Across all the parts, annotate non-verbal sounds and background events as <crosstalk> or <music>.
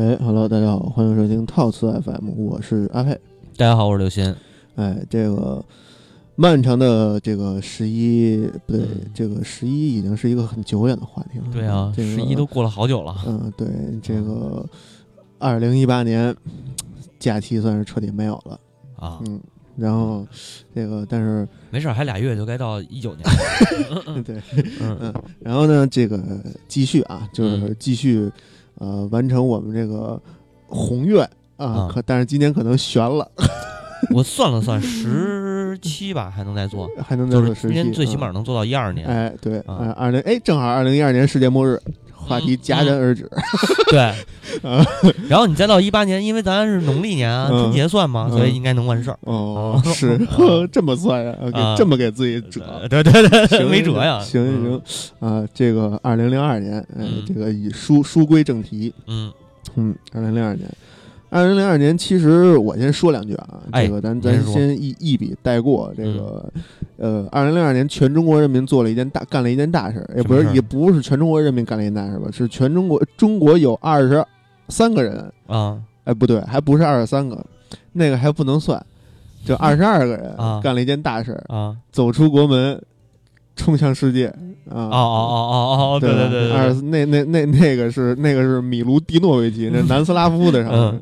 哎，Hello，大家好，欢迎收听套词 FM，我是阿佩。大家好，我是刘鑫。哎，这个漫长的这个十一，不对，嗯这个十一已经是一个很久远的话题了。对啊，这个十一都过了好久了。嗯，对，这个二零一八年假期算是彻底没有了。啊，嗯，然后这个，但是没事儿，还俩月就该到一九年了。<laughs> 对，嗯嗯，然后呢，这个继续啊，就是嗯继续呃完成我们这个宏愿啊啊，可但是今年可能悬了，<laughs> 我算了算，十七吧，还能再做，还能再就是今做实习年最起码啊能做到一二年。哎，对，二零哎，正好二零一二年世界末日，话题嗯戛然而止。对啊，<laughs> 然后你再到一八年，因为咱是农历年啊，嗯春节算嘛，嗯所以应该能完事儿。哦，哦是啊 <laughs> 这么算呀？给啊这么给自己折。呃对对对，行没辙呀。行行行，啊，这个二零零二年，哎，嗯这个以书书归正题，嗯，嗯，二零零二年，二零零二年，其实我先说两句啊，哎这个咱咱先一一笔带过。这个，呃，二零零二年，全中国人民做了一件大，干了一件大事儿，也不是也不是全中国人民干了一件大事儿吧，是全中国中国有二十三个人，啊，哎，不对，还不是二十三个，那个还不能算，就二十二个人啊干了一件大事儿，啊，走出国门，冲向世界啊！哦哦哦哦哦，对对对对二对，那那那那个是那个是米卢蒂诺维奇，那南斯拉夫的上面、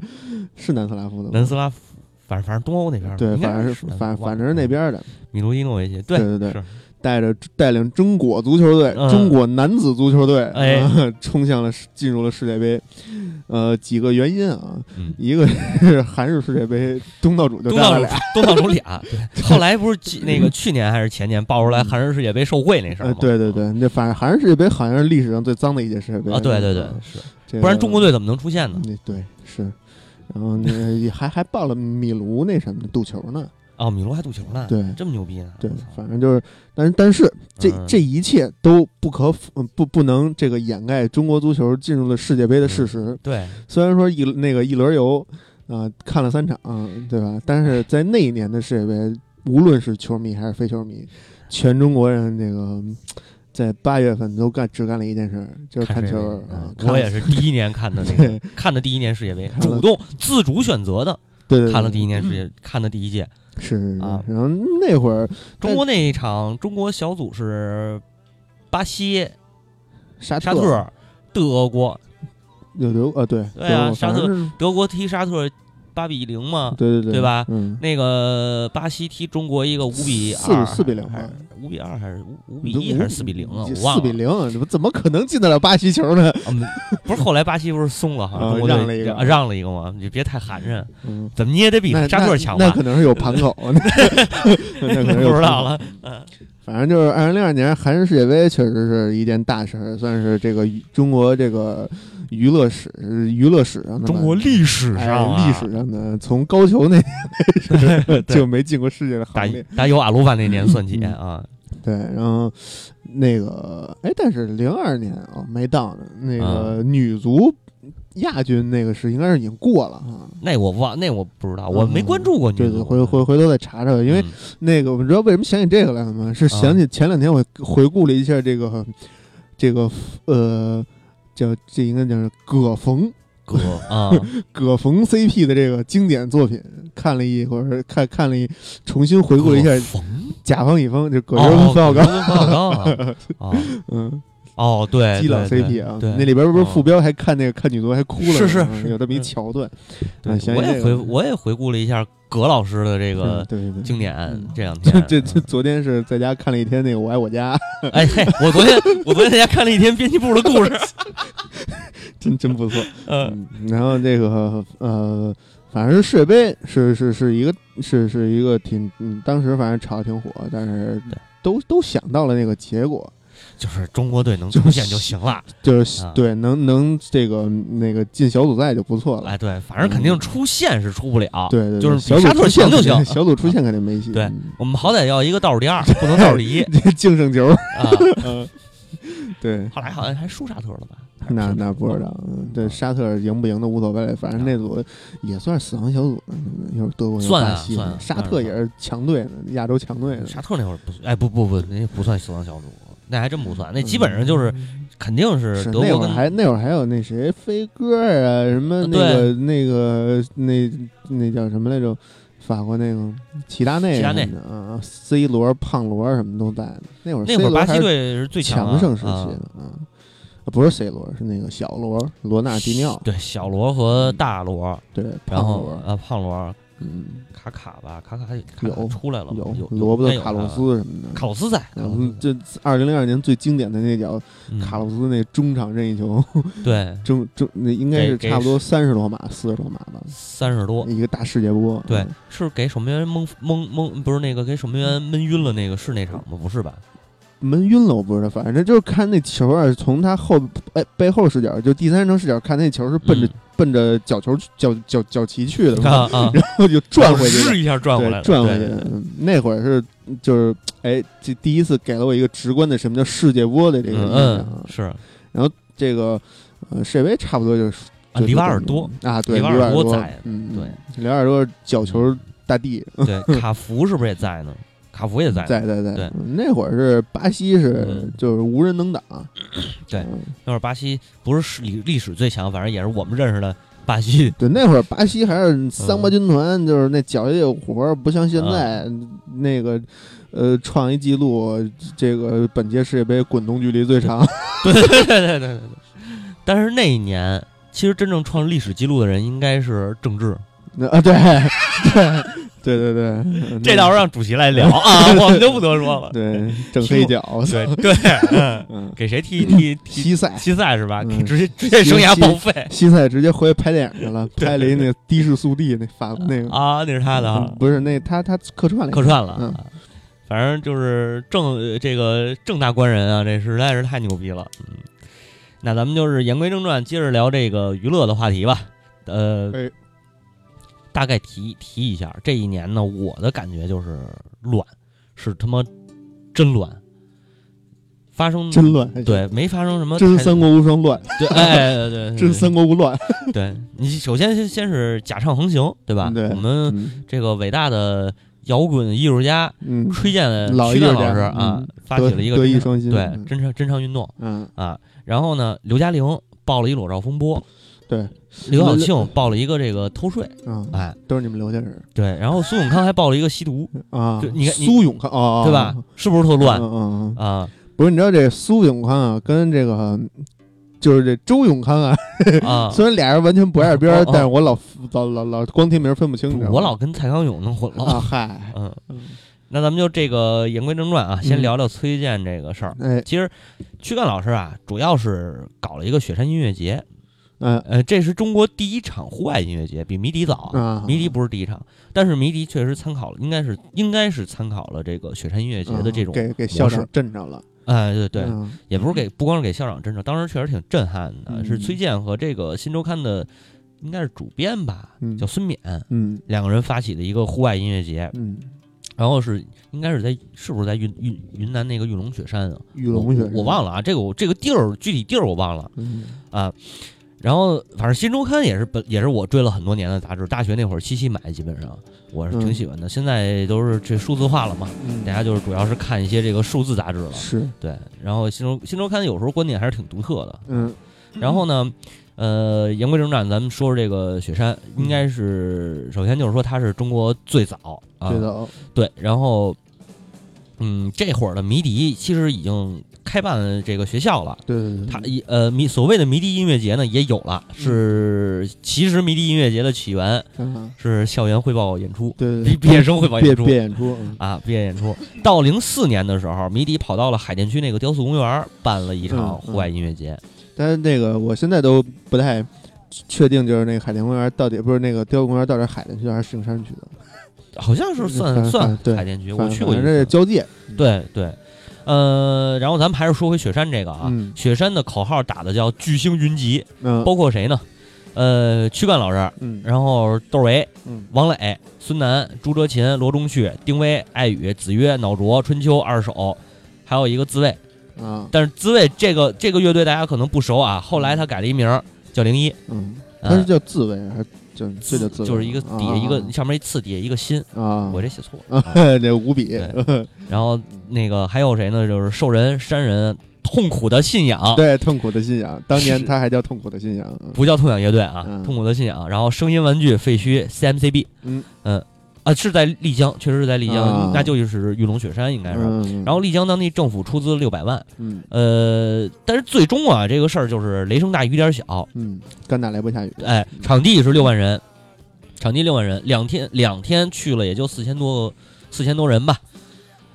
是南斯拉夫的吗？南斯拉夫，反正反正东欧那边儿，对，反正是反反正是那边的，米卢伊诺维奇，对对对带着带领中国足球队、嗯。中国男子足球队，<laughs> 冲向了世进入了世界杯。呃，几个原因啊，嗯。<laughs> 一个是韩日世界杯东道主就东道俩，东道主俩，<laughs> 对，后来不是几那个去年还是前年爆出来韩日世界杯受贿那事儿呃，吗？对对对，那反正韩日世界杯好像是历史上最脏的一届世界杯啊，对对对啊，是，这。个不然中国队怎么能出现呢？那对是，然后那个还还报了米卢那什么赌球呢，哦，米卢还赌球呢，对这么牛逼呢？对，反正就是，但是但是这嗯这一切都不可不不能这个掩盖中国足球进入了世界杯的事实。对，虽然说一那个一轮游啊、看了三场、对吧？但是在那一年的世界杯，无论是球迷还是非球迷，全中国人这个在八月份都干只干了一件事儿，就是看球我也是第一年看的那个，<laughs> 看的第一年世界杯，主动自主选择的，对对对看了第一年世界，看的第一届。是啊然后那会儿中国那一场，中国小组是巴西、沙沙特、德国，有德啊对对啊沙特德国踢沙特八比零嘛，对对对对吧嗯，那个巴西踢中国一个五比四二，四比零还是五比二还是五五比一还是四比零啊？我忘了。四比零，怎么怎么可能进得了巴西球呢？<laughs> 嗯，不是后来巴西不是松了哈，啊中国让了一个啊让了一个嘛，你别太寒碜，嗯，怎么你也得比那沙特强吧？那那可能是有盘口，<laughs> 那可能。<laughs> 不知道了，嗯反正就是二零零二年韩日世界杯确实是一件大事儿，算是这个中国这个娱乐史娱乐史上的中国历史哎上啊历史上的，从高俅那年 <laughs> 就没进过世界的打行列。打有阿鲁巴那年算起嗯啊，对，然后那个哎，但是零二年哦没到呢，那个女足亚军那个是应该是已经过了啊。那我忘，那我不知道，我没关注过女对对，回回回头再查查，因为嗯。那个，我知道为什么想起这个来了吗？是想起前两天我回顾了一下这个这个呃，叫这应该叫是葛冯葛啊，<laughs> 葛冯 CP 的这个经典作品，看了一会儿，看看了一，重新回顾了一下甲方乙方，就葛优冯小刚，冯小刚啊，<laughs> 啊。嗯，哦，对，基佬 CP 啊，对，那里边不是哦。副标还看那个看女足还哭了，是是嗯是。有这么一嗯。桥段，对我也回我也回顾了一下葛老师的这个。经典嗯，这两 <laughs> 这天这这，昨天是在家看了一天那个《我爱我家》，<laughs> 哎嘿，我昨天我昨天在家看了一天编辑部的故事，<laughs> 真真不错。嗯，嗯，然后这个呃，反正世界杯是是是一个是是一个挺嗯，当时反正炒的挺火，但是都都想到了那个结果，就是中国队能出现就行了。就是、啊对能能这个那个进小组赛就不错了。哎，对，反正肯定出线是出不了。对对，对就是小组比沙特出线就行小组出线肯定没戏。<laughs> 对嗯我们好歹要一个倒数第二，不能倒数第一 <laughs> 这净胜球，啊。<laughs> 嗯，对，后来好像还输沙特了吧？那那不知道，嗯这沙特赢不赢都无所谓，反正那组也算死亡小组呢，一会儿德国有算啊沙特也是强队呢，亚洲强队呢。沙特那会儿不算，哎，不不不，那不算死亡小组，那还真不算，那基本上就是肯定是是那会儿德国跟还那会儿还有那谁飞哥啊，什么那个那个那那叫什么来着？法国那个齐达内齐达内啊，C 罗、胖罗什么都在呢。那会儿那会儿巴西队是最强盛时期啊。的啊，不是 C 罗，是那个小罗罗纳迪尼奥，对小罗和大罗，对，然胖罗，后呃胖罗嗯，卡卡吧，卡卡有出来了有有罗伯特卡洛斯什么的。卡洛斯在，这二零零二年最经典的那脚嗯卡洛斯那中场任意球，<laughs> 对中中那应该是差不多三十多码、四十多码吧，三十多，一个大世界波。对嗯，是给守门员蒙蒙蒙，不是那个给守门员闷晕了那个是那场吗？不是吧？闷晕了，我不知道，反正就是看那球啊，从他后哎背后视角，就第三人称视角看那球是奔着、嗯。奔着角球角角角旗去的嘛，啊啊，然后就转回去试。一下转回来了，转回去那会儿是就是哎，这第一次给了我一个直观的什么叫世界波的这个印象嗯啊。嗯是这个呃，世界杯差不多就是啊，就里瓦尔多，啊，对，里瓦尔多多在嗯，对。嗯，里瓦尔多角球大帝。<laughs> 对，卡福是不是也在呢？卡福也在，在在在，那会儿是巴西是嗯就是无人能挡，对嗯那会儿巴西不是史历历史最强，反正也是我们认识的巴西。对，那会儿巴西还嗯是桑巴军团，就是那脚下有活儿，不像现在、嗯那个，呃，创一记录，这个本届世界杯滚动距离最长。<laughs> 对对对对对。但是那一年，其实真正创历史记录的人应该是郑智，那啊，对 <laughs> 对对对对，嗯这到时候让主席来聊啊，<laughs> 我们就不多说了。对正黑脚，对对，嗯 <laughs> 嗯，给谁踢踢踢西塞西塞是吧？直接直接生涯报废西塞直接回去拍电影去了，拍了一那个的士速递那法那个，啊！那是他的不是那他他客串了，客串了。反正就是正呃这个正大官人啊，这实在是太牛逼了。嗯，那咱们就是言归正传，接着聊这个娱乐的话题吧。呃，哎大概提提一下，这一年呢，我的感觉就是乱，是他妈真乱，发生真乱，对，没发生什么太真三国无双乱，对，哎，对对，<laughs> 对真三国无乱，对你首先先先是假唱横行，对吧？对我们嗯这个伟大的摇滚艺术家嗯，崔健老艺术家崔健老师啊嗯，发起了一个德艺双馨，对嗯真唱真唱运动嗯，啊。然后呢，刘嘉玲爆了一裸照风波，对，刘晓庆报了一个这个偷税，啊，哎，都是你们刘家人对。然后苏永康还报了一个吸毒，<laughs> 啊就。你看苏永康啊，对吧？是不是特乱嗯嗯嗯，啊 <laughs> 不是，你知道这苏永康啊，跟这个就是这周永康啊，啊？<laughs> 虽然俩人完全不挨边但是我老老老老光听名儿分不清，你知道吗我老跟蔡康永弄混啊了。嗨，嗯，嗯那咱们就这个言归正传啊，先嗯聊聊崔健这个事儿。哎其实，躯干老师啊，主要是搞了一个雪山音乐节，哎呃，这是中国第一场户外音乐节，比迷笛早迷笛不是第一场，但是迷笛确实参考了，应该是应该是参考了这个雪山音乐节的这种，啊给给校长震着了，哎，对对，嗯也不是给不光是给校长震着，当时确实挺震撼的，嗯是崔健和这个新周刊的应该是主编吧，嗯叫孙冕，嗯两个人发起的一个户外音乐节，嗯，然后是应该是在是不是在云云云南那个玉龙雪山啊？玉龙雪我我忘了啊，这个我这个地儿具体地儿我忘了嗯啊。然后反正新周刊也是本也是我追了很多年的杂志，大学那会儿七夕买，基本上我是挺喜欢的。现在都是这数字化了嘛，嗯大家就是主要是看一些这个数字杂志了。是对，然后新周新周刊有时候观点还是挺独特的。嗯然后呢，呃，言归正传，咱们说说这个雪山，应该是首先就是说它是中国最早啊，对，然后，嗯，这会儿的迷笛其实已经开办这个学校了。对对对，它一呃迷所谓的迷笛音乐节呢也有了，是其实迷笛音乐节的起源啊是校园汇报演出，对对对，毕毕业生汇报演出毕业演出，嗯啊，毕业演出。到零四年的时候，迷笛跑到了海淀区那个雕塑公园办了一场户外音乐节。但是那个我现在都不太确定，就是那个海淀公园到底不是那个雕塑公园到底是海淀区还是石景山区的？好像是算算对海淀区，我去过这次。交界，对对，呃，然后咱们还是说回雪山这个啊，嗯。雪山的口号打的叫巨星云集，嗯。包括谁呢？呃，躯干老师，嗯。然后窦唯、嗯。王磊、孙楠、朱哲琴、罗中旭、丁薇、艾雨、子曰、脑浊、春秋、二手，还有一个自卫。啊。但是自卫这个这个乐队大家可能不熟啊，后来他改了一名儿叫零一，嗯，他是叫自卫还是叫这叫自卫？就是一个底下一个上面一次，底下一个心，啊，我这写错了。<laughs> 这五笔，然后那个还有谁呢？就是兽人、山人、痛苦的信仰，对，痛苦的信仰，当年是他还叫痛苦的信仰。嗯不叫痛仰乐队啊，嗯痛苦的信仰。然后声音玩具废墟 CMCB，嗯啊是在丽江，确实是在丽江，啊那就是玉龙雪山应该是。嗯，然后丽江当地政府出资六百万，嗯呃，但是最终啊，这个事儿就是雷声大雨点小，嗯，干打雷不下雨。哎，场地是六万人，场地六万人，两天两天去了也就四千多四千多人吧，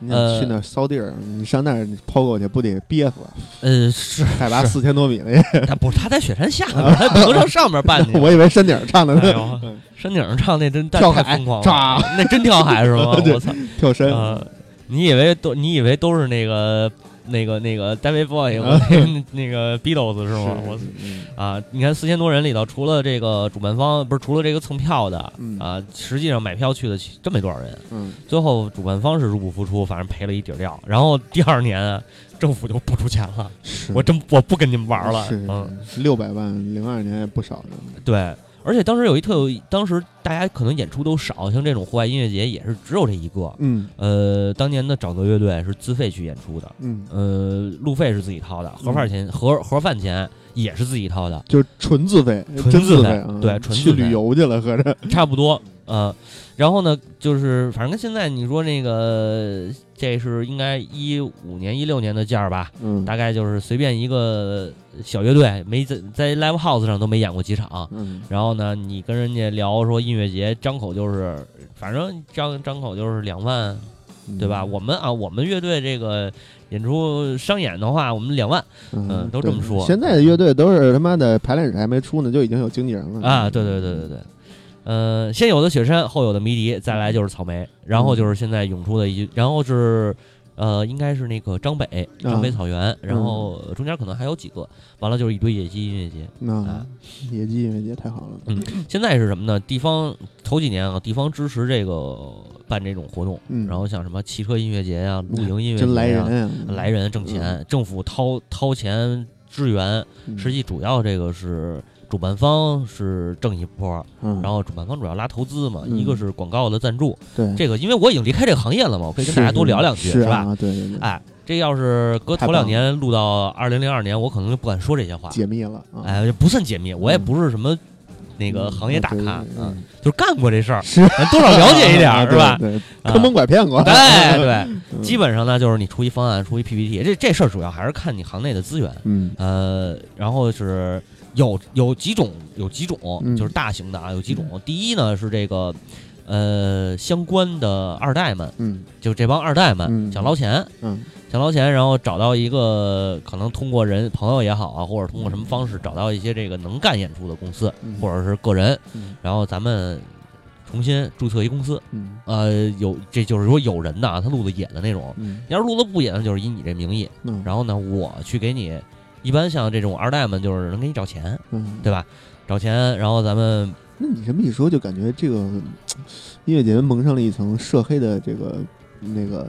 呃去那儿骚地儿，你上那儿你抛过去不得憋死？<laughs> 呃，是 <laughs> 是海拔四千多米了也，他不是他在雪山下面，他不能上上面办去。<laughs> 我以为山顶儿唱的哎呢，呦，山顶上唱那真太跳海太疯狂了，<laughs> 唰那真跳海是吗？<laughs> 我操！跳山。呃，你以为都你以为都是那个那个那个 David Boy <laughs> 和那个那个 Beatles 是吗？我嗯啊，你看四千多人里头，除了这个主办方不是除了这个蹭票的嗯啊，实际上买票去的其真没多少人。嗯最后主办方是入不敷出，反正赔了一底儿掉。然后第二年啊政府就不出钱了，是，我真我不跟你们玩了。是嗯，六百万，零二年也不少呢。对。而且当时有一特有，当时大家可能演出都少，像这种户外音乐节也是只有这一个。嗯呃，当年的沼泽乐队是自费去演出的，嗯，呃，路费是自己掏的，盒饭钱盒盒饭钱也是自己掏的，就是纯自费，纯自费费啊，对纯去自费旅游去了，合着。差不多。呃，然后呢，就是反正跟现在你说那个，这是应该一五年、一六年的价儿吧，嗯大概就是随便一个小乐队，没在在 live house 上都没演过几场。嗯然后呢，你跟人家聊说音乐节，张口就是，反正张张口就是两万，嗯对吧？我们啊，我们乐队这个演出商演的话，我们两万嗯都这么说现在的乐队都是他妈的排练室还没出呢，就已经有经纪人了啊，对对对对对。呃，先有的雪山，后有的迷笛，再来就是草莓，然后就是现在涌出的一，然后是，呃，应该是那个张北张北草原，然后中间可能还有几个，完了就是一堆野鸡音乐节。那啊野鸡音乐节太好了。嗯，现在是什么呢？地方头几年啊，地方支持这个办这种活动，嗯然后像什么汽车音乐节呀、露营音乐节真来人啊，来人挣钱，政府掏掏钱支援，嗯实际主要这个是主办方是挣一波，嗯，然后主办方主要拉投资嘛，嗯。一个是广告的赞助，对，这个因为我已经离开这个行业了嘛，我可以跟大家多聊两句，是吧？啊，对对对，哎，这要是搁头两年录到二零零二年，我可能就不敢说这些话，解密了啊，哎，不算解密，我也不是什么那个嗯行业大咖对对啊对，就是干过这事儿，多少了解一点儿，是吧？坑蒙拐骗过，对 <laughs> 对，嗯。基本上呢，就是你出一方案，出一 PPT，这这事儿主要还是看你行内的资源。嗯。呃，然后是有有几种，有几种，嗯。就是大型的啊，有几种。第一呢是这个，呃，相关的二代们，嗯就这帮二代们嗯想捞钱，嗯想捞钱，然后找到一个可能通过人朋友也好啊，或者通过什么方式找到一些这个能干演出的公司嗯或者是个人，嗯。然后咱们重新注册一公司。嗯。呃，有这就是说有人的啊，他录的野的那种，嗯。要是录的不野的，就是以你这名义，嗯，然后呢，我去给你，一般像这种二代们就是能给你找钱，嗯，对吧？找钱，然后咱们那你这么一说，就感觉这个嗯 <tsk> 音乐节蒙上了一层涉黑的这个那个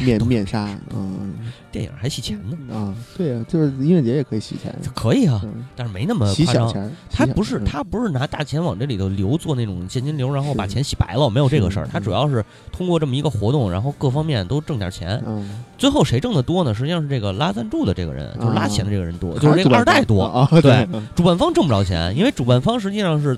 面面纱，嗯电影还洗钱呢，啊，对呀，就是音乐节也可以洗钱，可以啊，嗯，但是没那么夸张。洗小钱，他不是他不是拿大钱往这里头流，做那种现金流，然后把钱洗白了，没有这个事儿。是他主要是通过这么一个活动，然后各方面都挣点钱。嗯，最后谁挣的多呢？实际上是这个拉赞助的这个人，就是拉钱的这个人多，还就是这个二代多。啊，对嗯主办方挣不着钱，因为主办方实际上是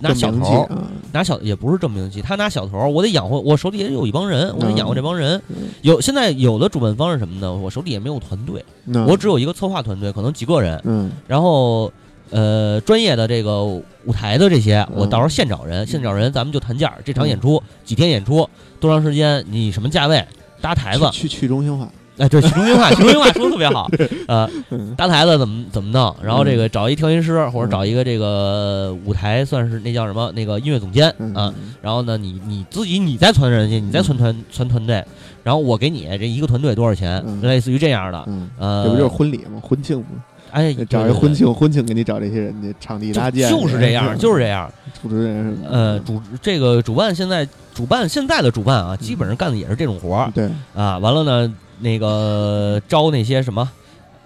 拿小头，啊，拿小也不是证明器，他拿小头儿，我得养活我手底下有一帮人，我得养活这帮人。嗯有现在有的主办方是什么呢？我手底下没有团队，那我只有一个策划团队，可能几个人，嗯然后呃专业的这个舞台的这些，我嗯到时候现找人，现找人，咱们就谈价儿。这场演出几天演出，多长时间？你什么价位？搭台子，去去去中心化，哎，对，去中心化，<laughs> 去中心化说的特别好。呃，嗯搭台子怎么怎么弄？然后这个找一调音师，或者找一个这个舞台，算是那叫什么？那个音乐总监嗯啊。然后呢，你你自己你再传人去，你再传团传团队，然后我给你这一个团队多少钱？嗯类似于这样的。嗯，呃，这不就是婚礼吗？婚庆吗？哎，找一对婚庆，婚庆给你找这些人家场地搭建，就就是这样，就是这样。主持人呃，主这个主办现在主办现在的主办啊，基本上干的也是这种活儿对，啊。完了呢，那个招那些什么。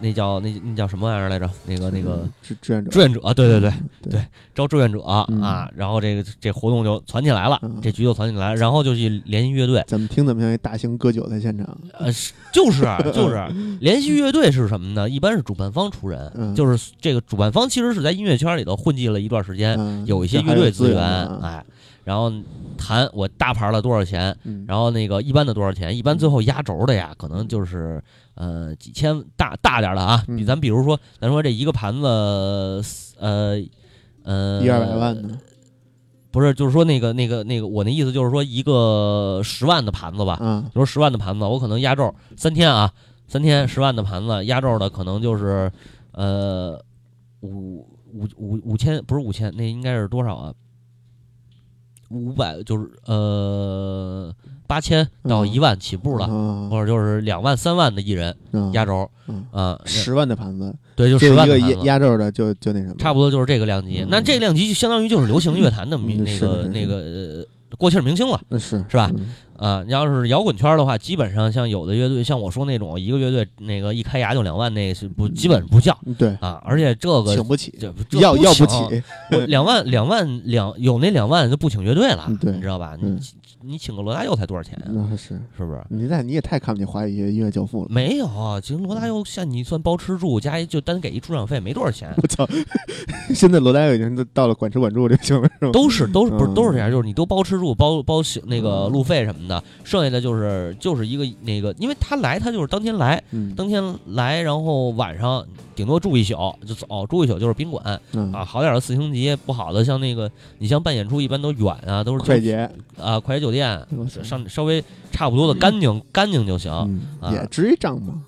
那叫那那叫什么玩意儿来着？那个那个嗯志志愿者，志愿者，对对对，对对招志愿者嗯啊，然后这个这活动就攒起来了嗯，这局就攒起来，然后就去联系乐队，怎么听怎么像一大型割韭菜现场？呃，是就是就是联系乐队是什么呢？一般是主办方出人，嗯就是这个主办方其实是在音乐圈里头混迹了一段时间，嗯有一些乐队资源，资啊哎，然后谈我大牌的多少钱，嗯，然后那个一般的多少钱？一般最后压轴的呀，可能就是呃几千大大点儿的啊，嗯。比咱比如说，咱说这一个盘子，呃呃一二百万的，不是，就是说那个那个那个，我那意思就是说一个十万的盘子吧，嗯，比如十万的盘子，我可能压轴三天啊，三天十万的盘子压轴的可能就是呃五五五五千，不是五千，那应该是多少啊？五百就是呃八千到嗯一万起步了，啊或者就是两万三万的艺人啊压轴嗯。啊，十万的盘子，对，就十万压压轴的就就那什么，差不多就是这个量级，嗯。那这个量级就相当于就是流行乐坛的明嗯那个那个呃过气儿明星了。是是吧嗯啊，你要是摇滚圈的话，基本上像有的乐队，像我说那种一个乐队那个一开牙就两万，那是不基本不叫嗯对，啊。而且这个请不起，这这要要不请起，<laughs> 我两万两万两有那两万就不请乐队了你知道吧？你请个罗大佑才多少钱啊？那是是不是？你在你也太看不起华语音乐教父了，没有，其实罗大佑像你算包吃住加一就单给一出场费没多少钱，我操！现在罗大佑已经都到了管吃管住这行了，是吧？都是都是不是嗯都是这样，就是你都包吃住包包那个路费什么的，剩下的就是就是一个那个，因为他来他就是当天来，嗯当天来，然后晚上顶多住一宿就走，住一宿就是宾馆嗯啊。好点儿的四星级，不好的像那个你像办演出一般都远啊，都是快捷，啊快捷酒店，我操上稍微差不多的干净干净就行，也值一账吗？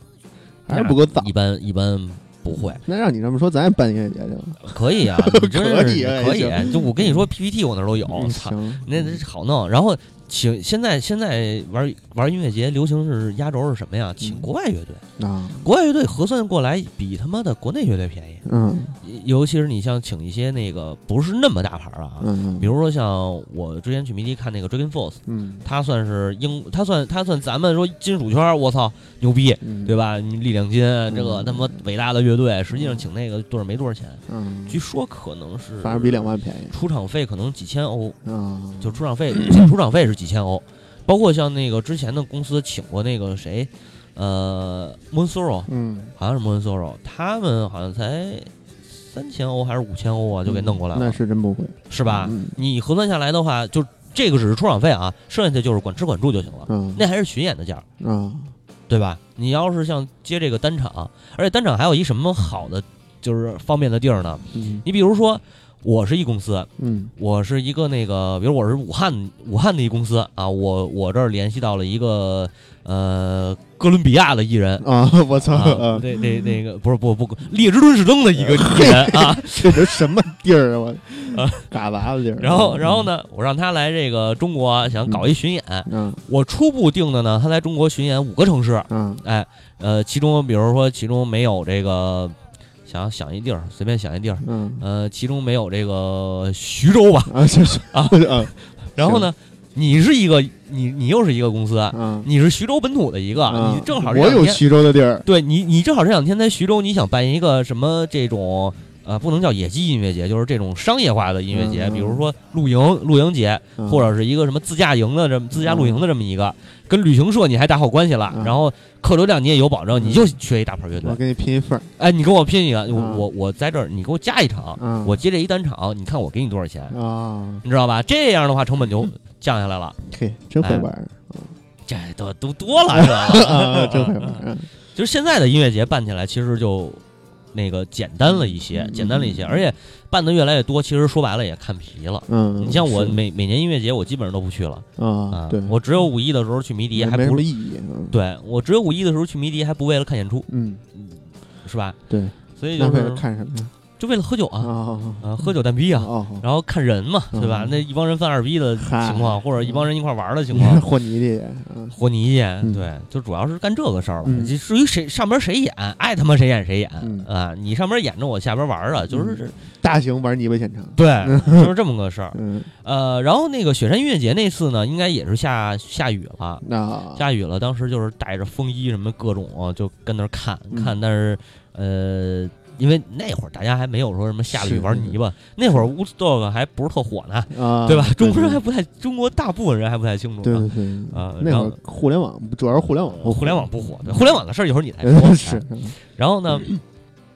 还是不够脏一。般一般不会，那让你这么说，咱也办音乐节去了。可以啊，<laughs> 你真可以就我跟你说 PPT 我那儿都有，嗯操，那好弄。然后请现在现在玩玩音乐节流行是压轴是什么呀？请嗯。国外乐队，啊，国外乐队核算过来比他妈的国内乐队便宜。嗯。尤其是你像请一些那个不是那么大牌儿啊，嗯，比如说像我之前去迷笛看那个 Dragon Force，嗯，他算是英，他算他算咱们说金属圈儿，我操牛逼，嗯，对吧？你力量金这个他妈伟大的乐队，实际上请那个队儿没多少钱，嗯，据说可能是反正比两万便宜出场费可能几千欧，啊，就出场费请出场费是几千欧，包括像那个之前的公司请过那个谁，呃，Moon Sorrow，嗯，好像是 Moon Sorrow，他们好像才三千欧还是五千欧啊，就给弄过来了，那是真不贵，是吧？嗯你核算下来的话，就这个只是出场费啊，剩下的就是管吃管住就行了，嗯那还是巡演的价儿，啊，对吧？你要是像接这个单场，而且单场还有一什么好的，就是方便的地儿呢？嗯你比如说，我是一公司，嗯。我是一个那个，比如我是武汉武汉的一公司啊，我我这儿联系到了一个呃哥伦比亚的艺人。啊，我操，那那那个不是不不，列支敦士登的一个艺人 <laughs> 啊，这都什么地儿啊？我啊，嘎巴子地儿。然后然后呢，我让他来这个中国，想搞一巡演，嗯我初步定的呢，他来中国巡演五个城市，嗯。哎，呃，其中比如说其中没有这个，想想一地儿，随便想一地儿，嗯。呃，其中没有这个徐州吧，啊，就是啊。<laughs> 啊。然后呢，你是一个你你又是一个公司，嗯，你是徐州本土的一个，啊你正好这我有，徐州的地儿，对你你正好这两天在徐州，你想办一个什么这种。呃，不能叫野鸡音乐节，就是这种商业化的音乐节，比如说露营露营节，嗯。或者是一个什么自驾营的这么自驾露营的这么一个，跟旅行社你还打好关系了，嗯。然后客流量你也有保证，嗯。你就缺一大牌乐队我，给你拼一份儿，哎，你跟我拼一个，我嗯。我我在这儿，你给我加一场，嗯。我接这一单场，你看我给你多少钱，啊，你知道吧？这样的话成本就降下来了，嘿，真会玩儿。这都都多了，知道吧？啊，<laughs> 真会玩儿，嗯。<laughs> 就是现在的音乐节办起来，其实就那个简单了一些，嗯简单了一些，而且办的越来越多，其实说白了也看皮了。嗯，你像我每每年音乐节，我基本上都不去了啊，对，我只有五一的时候去迷笛，还不是意义，嗯对我只有五一的时候去迷笛，还不为了看演出，嗯，是吧？对，所以就是看什么呀？就为了喝酒啊，啊啊，喝酒蛋逼啊，哦，然后看人嘛，对吧？嗯那一帮人犯二逼的情况，或者一帮人一块玩的情况，和泥去，嗯。和泥去，嗯。对，就主要是干这个事儿了。嗯。至至于谁上边谁演，爱他妈谁演谁演嗯。啊！你上边演着，我下边玩啊，就是大型玩泥巴现场，对，<laughs> 就是这么个事儿。嗯，呃，然后那个雪山音乐节那次呢，应该也是下下雨了。下雨了，当时就是带着风衣什么各种啊，就跟那儿看嗯。看，但是呃，因为那会儿大家还没有说什么下了雨玩泥巴，那会儿 Woodstock 还不是特火呢，啊，对吧？中国人还不太，中国大部分人还不太清楚对呢。对对啊那会儿互联网主要是互联网，互联网不火，对互联网的事儿一会儿你再说。<laughs> 是哎，然后呢，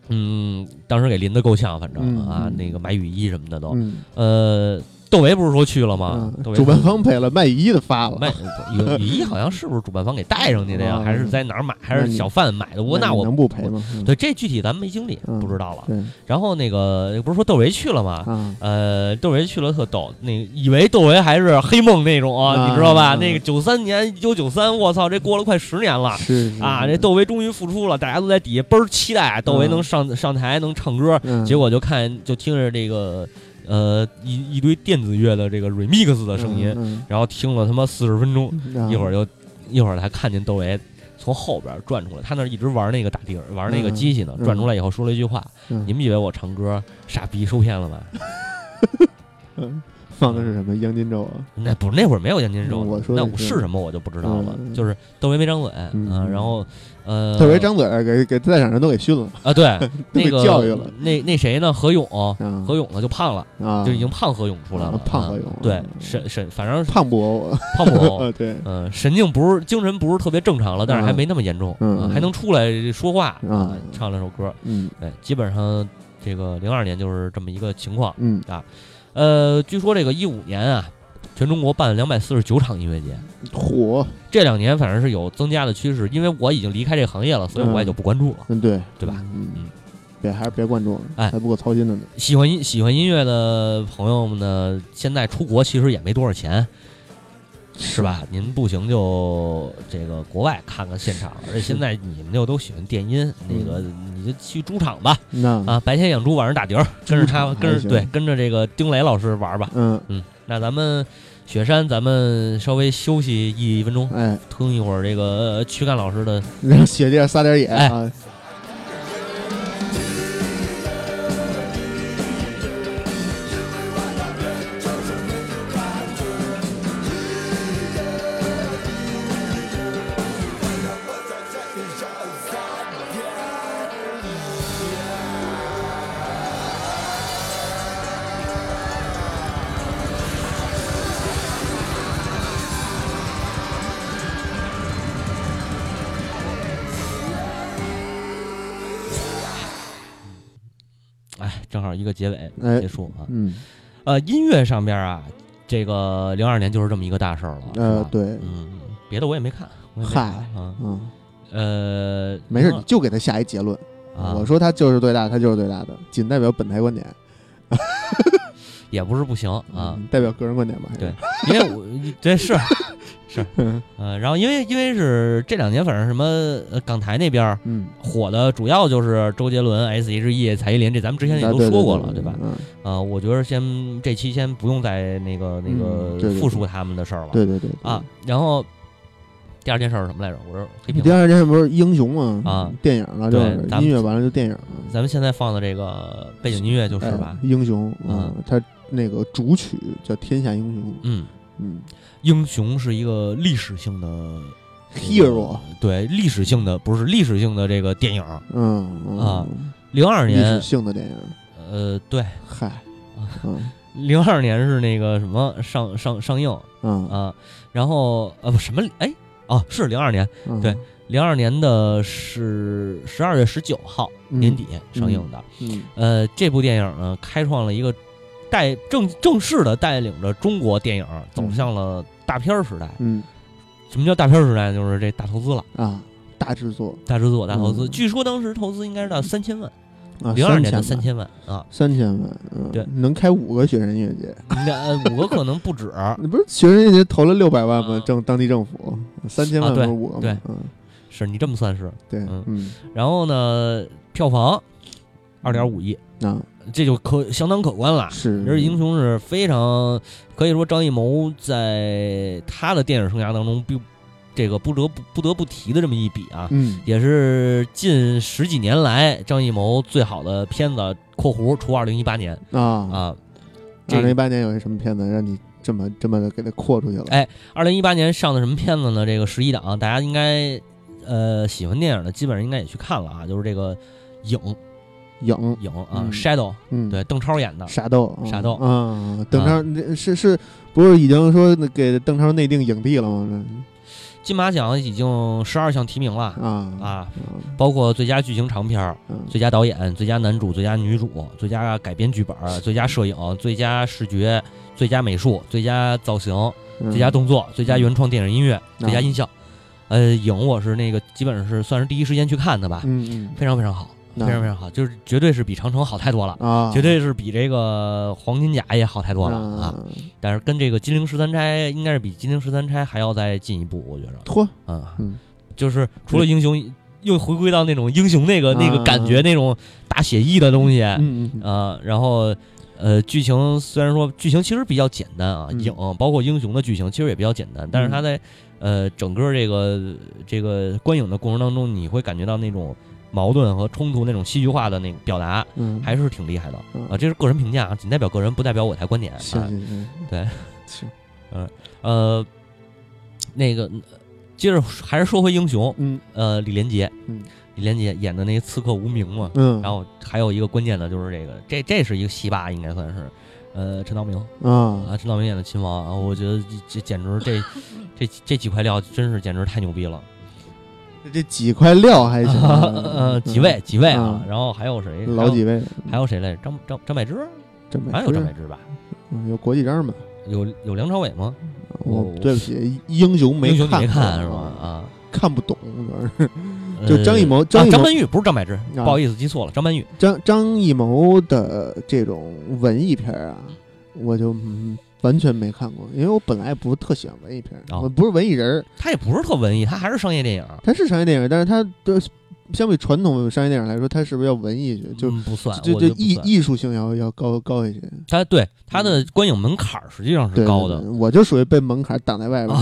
嗯，当时给淋得够呛，反正嗯啊，嗯那个买雨衣什么的都。嗯呃，窦唯不是说去了吗？主办方赔了，卖雨衣的发了，卖雨雨衣好像是不是主办方给带上去的呀？啊还是在哪儿买？还是小贩买的？不过那我你能不赔吗？嗯对这具体咱们没经历，嗯不知道了。对然后那个不是说窦唯去了吗？啊，呃，窦唯去了特逗，那个以为窦唯还是黑梦那种啊，啊你知道吧？啊那个九三年，一九九三，我操，这过了快十年了。啊，是这窦唯终于复出了，大家都在底下倍儿期待窦唯嗯能上上台能唱歌，嗯结果就看就听着这个呃一一堆电子乐的这个 remix 的声音，嗯然后听了他妈四十分钟，嗯。一会儿就一会儿才看见窦唯从后边转出来，他那儿一直玩那个打钉儿，玩那个机器呢，嗯。转出来以后说了一句话：“嗯。你们以为我唱歌傻逼受骗了吧嗯放的是什么央金咒啊？？”那不是那会儿没有央金咒嗯，我说那是。是什么我就不知道了。嗯就是窦唯没张嘴啊，嗯。然后呃，特别张嘴给给在场人都给训了，啊，对，<laughs> 都那给个教育了那那谁呢？何勇，啊何勇呢就胖了，啊，就已经胖何勇出来了啊，胖何勇啊对嗯，神神，反正胖不欧，胖不 <laughs> 呃欧。对嗯，神经不是精神不是特别正常了，但是还没那么严重，还能出来说话啊唱两首歌，嗯对，基本上这个零二年就是这么一个情况。嗯啊呃，据说这个一五年啊，全中国办了两百四十九场音乐节，火，这两年反正是有增加的趋势。因为我已经离开这个行业了，所以我也就不关注了。嗯对对吧？嗯嗯，别还是别关注了，哎还不够操心的呢，喜欢音喜欢音乐的朋友们呢，现在出国其实也没多少钱。是吧？您不行就这个国外看看现场，而且现在你们又都喜欢电音，那个你就去猪场吧，那啊，白天养猪，晚上打碟儿，跟着他，跟着对，跟着这个丁磊老师玩吧。嗯嗯，那咱们雪山，咱们稍微休息一分钟，哎，听一会儿这个呃躯干老师的。让雪地上撒点野哎啊。结尾哎结束啊。嗯呃，音乐上边啊，这个零二年就是这么一个大事儿了。呃对，嗯，别的我也没看。嗨啊，嗯，呃，没事，你就给他下一结论。啊，我说他就是最大，他就是最大的，仅代表本台观点也不是不行啊嗯，代表个人观点吧。对，因为我这是是，<laughs> 嗯呃，然后因为因为是这两年，反正什么呃港台那边儿嗯，火的主要就是周杰伦、S.H.E、蔡依林，这咱们之前也啊都说过了，对对对对吧？嗯，啊，我觉得先这期先不用再那个那嗯个复述他们的事儿了对对对对啊。然后第二件事儿是什么来着？我说黑屏第。二件事不是英雄吗？啊，电影了，就对是咱们音乐完了就电影了，咱们现在放的这个背景音乐就是吧哎？英雄，啊，他那个主曲叫《天下英雄》，嗯，嗯英雄是一个历史性的，hero，对历史性的不是历史性的这个电影。嗯嗯。啊零二历史年，性的电影，呃，对，嗨，嗯。零二年是那个什么上上上映。嗯。啊，然后呃不什么哎哦是零二年，嗯，对零二年的是十二月十九号嗯。年底上映的。嗯。呃，这部电影呢，开创了一个带正正式的带领着中国电影走向了大片儿时代。嗯什么叫大片儿时代？就是这大投资了，啊，大制作大制作、大投资。嗯据说当时投资应该是到三千万，啊，零二年的三三千万啊，三千万，嗯，对，能开五个雪山音乐节，五个可能不止。<laughs> 你不是雪山音乐节投了六百万吗啊？政当地政府三千万是五个吗？对嗯，是你这么算是。对，嗯嗯然后呢，票房二点五亿，啊，这就可相当可观了。是，而且英雄是非常可以说张艺谋在他的电影生涯当中并这个不得不不得不提的这么一笔啊，嗯也是近十几年来张艺谋最好的片子（括弧除二零一八年啊，啊）。这二零一八年有些什么片子让你这么这么的给它扩出去了？哎二零一八年上的什么片子呢？这个十一档，大家应该呃喜欢电影的基本上应该也去看了啊，就是这个影影，影啊、嗯 Shadow，嗯，对，邓超演的。，Shadow Shadow 啊，邓超那是是不是已经说给邓超内定影帝了吗？金马奖已经十二项提名了啊啊，包括最佳剧情长片最佳导演、最佳男主、最佳女主、最佳改编剧本、最佳摄影、最佳视觉、最佳美术、最佳造型、嗯最佳动作、最佳原创电影音乐、最佳啊音效。呃，影我是那个基本上是算是第一时间去看的吧，嗯嗯非常非常好，非那常非常好，就是绝对是比长城好太多了。啊，绝对是比这个黄金甲也好太多了啊！嗯但是跟这个金陵十三钗应该是比金陵十三钗还要再进一步，我觉着。嚯，啊，嗯。就是除了英雄，又回归到那种英雄那个、那个感觉，啊那种大写意的东西啊、然后呃，剧情虽然说剧情其实比较简单啊，嗯。影包括英雄的剧情其实也比较简单，但是他在呃整个这个这个观影的过程当中，你会感觉到那种矛盾和冲突那种戏剧化的那个表达，嗯，还是挺厉害的。嗯。啊。这是个人评价啊，仅代表个人，不代表我台观点。对，<laughs> <laughs> 嗯，呃，那个接着还是说回英雄，嗯。呃，李连杰，嗯，李连杰演的那个刺客无名嘛，嗯，然后还有一个关键的就是这个，这这是一个戏霸，应该算是，呃，陈道明啊。啊，陈道明演的秦王啊，我觉得这这简直这这这几块料真是简直太牛逼了，这几块料还行，呃，几位几位啊嗯，然后还有谁？老几位，还有谁来着？张张张柏芝，张柏好像有张柏芝，吧？嗯有国际章吗？有有梁朝伟吗？我对不起，英雄没看看是吧？啊，看不懂，主要是呃就张艺谋啊张张曼玉不是张柏芝，啊不好意思记错了，张曼玉。张张艺谋的这种文艺片啊，我就、嗯、完全没看过，因为我本来不是特喜欢文艺片，哦。我不是文艺人儿，他也不是特文艺，他还是商业电影，他是商业电影，但是他的相比传统商业电影来说，他是不是要文艺一些？就、嗯不算，就就艺艺术性要要高高一些，他对他的观影门槛儿实际上是高的对，对我就属于被门槛挡在外边、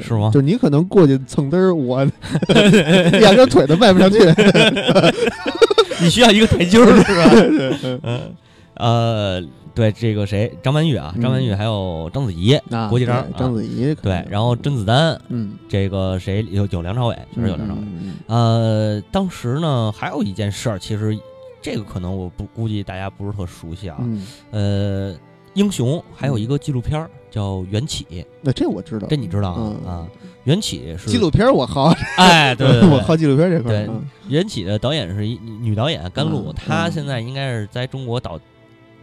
是吗？就你可能过去蹭嘚儿，我 <laughs> 两条腿都迈不上去。<laughs> 你需要一个台阶儿是吧？<laughs> 嗯呃，对这个谁，张曼玉啊，嗯张曼玉还有章子怡，啊，国际章章子怡对，然后甄子丹，嗯，这个谁有有梁朝伟，确实有梁朝伟。嗯呃，当时呢还有一件事儿，其实这个可能我不估计大家不是特熟悉啊。嗯，呃，英雄还有一个纪录片儿叫《缘起》，那这我知道，这你知道啊？缘起是纪录片我好，<laughs> 哎，对对对，<laughs> 我好纪录片这块儿对嗯缘起的导演是一女导演甘露，嗯她嗯现在应该是在中国导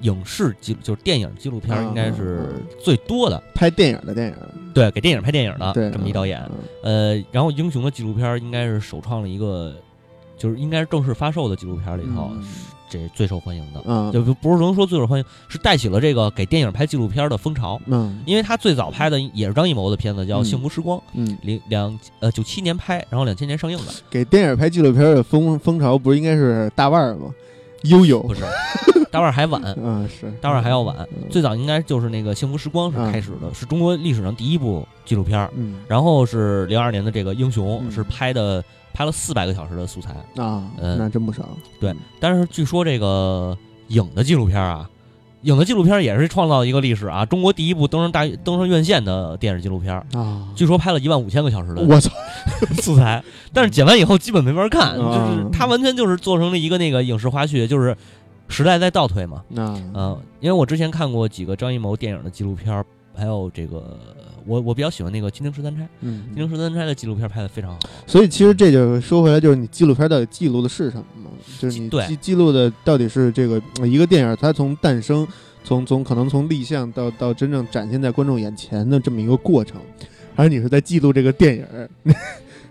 影视纪就是电影纪录片应该是最多的，拍电影的电影，对，给电影拍电影的对，这么一导演。嗯呃，然后英雄的纪录片应该是首创了一个，就是应该是正式发售的纪录片里头，嗯。这最受欢迎的。嗯，就不不是能说最受欢迎，是带起了这个给电影拍纪录片的风潮。嗯。因为他最早拍的也是张艺谋的片子，叫《嗯幸福时光》，嗯，零两呃九七年拍，然后两千年上映的。给电影拍纪录片的风风潮不是应该是大腕儿吗？悠悠。不是，大腕儿还晚，嗯是，待会儿还要晚。嗯最早应该就是那个《幸福时光》是开始的，是中国历史上第一部纪录片儿。嗯然后是零二年的这个《英雄》嗯是拍的拍了四百个小时的素材。啊，嗯那真不少，对，但是据说这个影的纪录片啊，影的纪录片也是创造一个历史啊，中国第一部登上大登上院线的电视纪录片，啊，据说拍了一万五千个小时的我操，<laughs> 素材，但是剪完以后基本没法看，啊就是它完全就是做成了一个那个影视花絮，就是时代在倒退嘛。那嗯、因为我之前看过几个张艺谋电影的纪录片，还有这个我我比较喜欢那个《金陵十三钗》，《嗯金陵十三钗》的纪录片拍的非常好。所以其实这就说回来，就是你纪录片到底记录的是什么嘛？就是你对记记录的到底是这个呃一个电影，它从诞生，从从可能从立项到到真正展现在观众眼前的这么一个过程，还是你是在记录这个电影？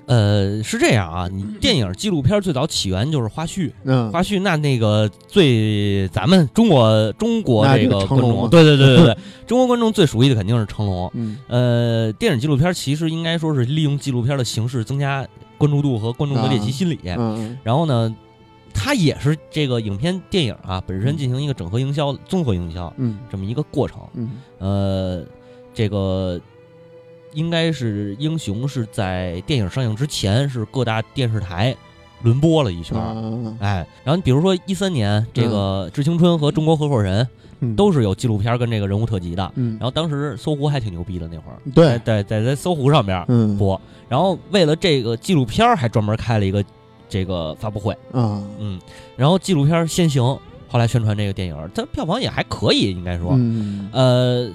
呃，是这样啊，你电影纪录片最早起源就是花絮，嗯。花絮那那个最咱们中国中国这个观众，对对对对对，<laughs> 中国观众最熟悉的肯定是成龙。嗯。呃，电影纪录片其实应该说是利用纪录片的形式增加关注度和观众的猎奇心理。嗯。然后呢，它也是这个影片电影啊本身进行一个整合营销、综合营销嗯。这么一个过程。嗯。呃，这个应该是英雄是在电影上映之前是各大电视台轮播了一圈哎，然后你比如说一三年这个《致青春》和《中国合伙人》嗯。都是有纪录片跟这个人物特辑的。嗯。然后当时搜狐还挺牛逼的，那会儿。对。在在在搜狐上边嗯。播。然后为了这个纪录片还专门开了一个这个发布会，啊。嗯，然后纪录片先行，后来宣传这个电影，它票房也还可以，应该说，嗯。呃。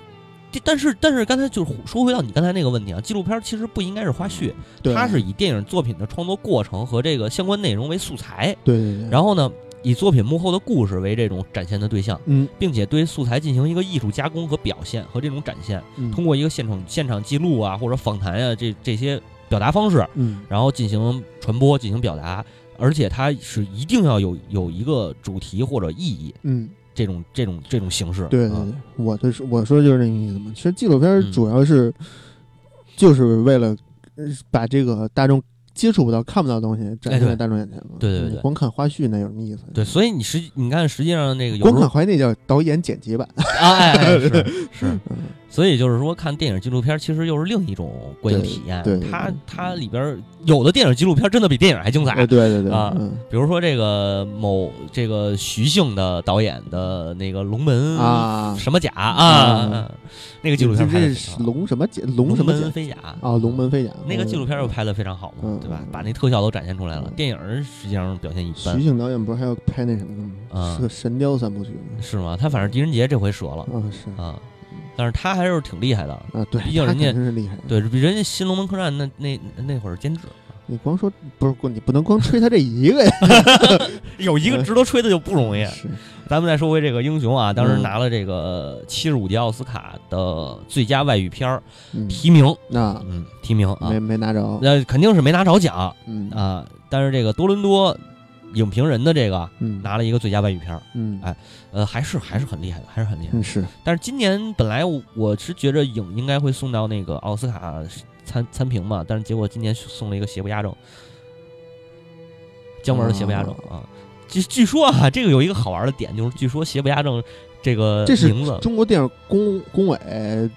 第但是但是刚才就是说回到你刚才那个问题啊，纪录片儿其实不应该是花絮，它是以电影作品的创作过程和这个相关内容为素材，对对对，然后呢，以作品幕后的故事为这种展现的对象，嗯并且对素材进行一个艺术加工和表现和这种展现，嗯通过一个现场现场记录啊或者访谈啊这这些表达方式，嗯然后进行传播进行表达，而且它是一定要有有一个主题或者意义嗯这种这种这种形式。啊对对对，我的是我说的就是这个意思嘛。其实纪录片主要是就是为了呃把这个大众接触不到、看不到的东西展现在大众眼前嘛。对对对对你光看花絮那有什么意思？对，所以你实你看，实际上那个有光看花絮那叫导演剪辑版。啊，哎，哎是是，<laughs> 嗯所以就是说，看电影纪录片其实又是另一种观影体验。对它它里边有的电影纪录片真的比电影还精彩。哎，对对对啊嗯比如说这个某这个徐姓的导演的那个龙门啊，什么甲啊啊，那个纪录片拍龙什么甲龙什么飞甲啊？龙门飞甲那个纪录片又拍的非常好嘛嗯，对吧？把那特效都展现出来了嗯。电影实际上表现一般徐姓，导演不是还要拍那什么吗？啊是个神雕三部曲吗？是吗？他反正狄仁杰这回折了啊，是啊，但是他还是挺厉害的。啊，对，毕竟人家肯定是厉害。对比人家《新龙门客栈》那那那会儿兼职，你光说不是，你不能光吹他这一个呀。<laughs> 有一个值得吹的就不容易。是，咱们再说回这个英雄啊，当时嗯拿了这个七十五届奥斯卡的最佳外语片儿嗯，提名，那嗯，提名啊没，没拿着。那肯定是没拿着奖嗯啊。但是这个多伦多影评人的这个嗯。拿了一个最佳外语片儿，嗯。哎呃，还是还是很厉害的，还是很厉害是。但是今年本来我我是觉着影应该会送到那个奥斯卡参参评嘛，但是结果今年送了一个邪不压正，姜文的邪不压正啊。据据说啊，这个有一个好玩的点，就是据说邪不压正这个这是名字，中国电影工工委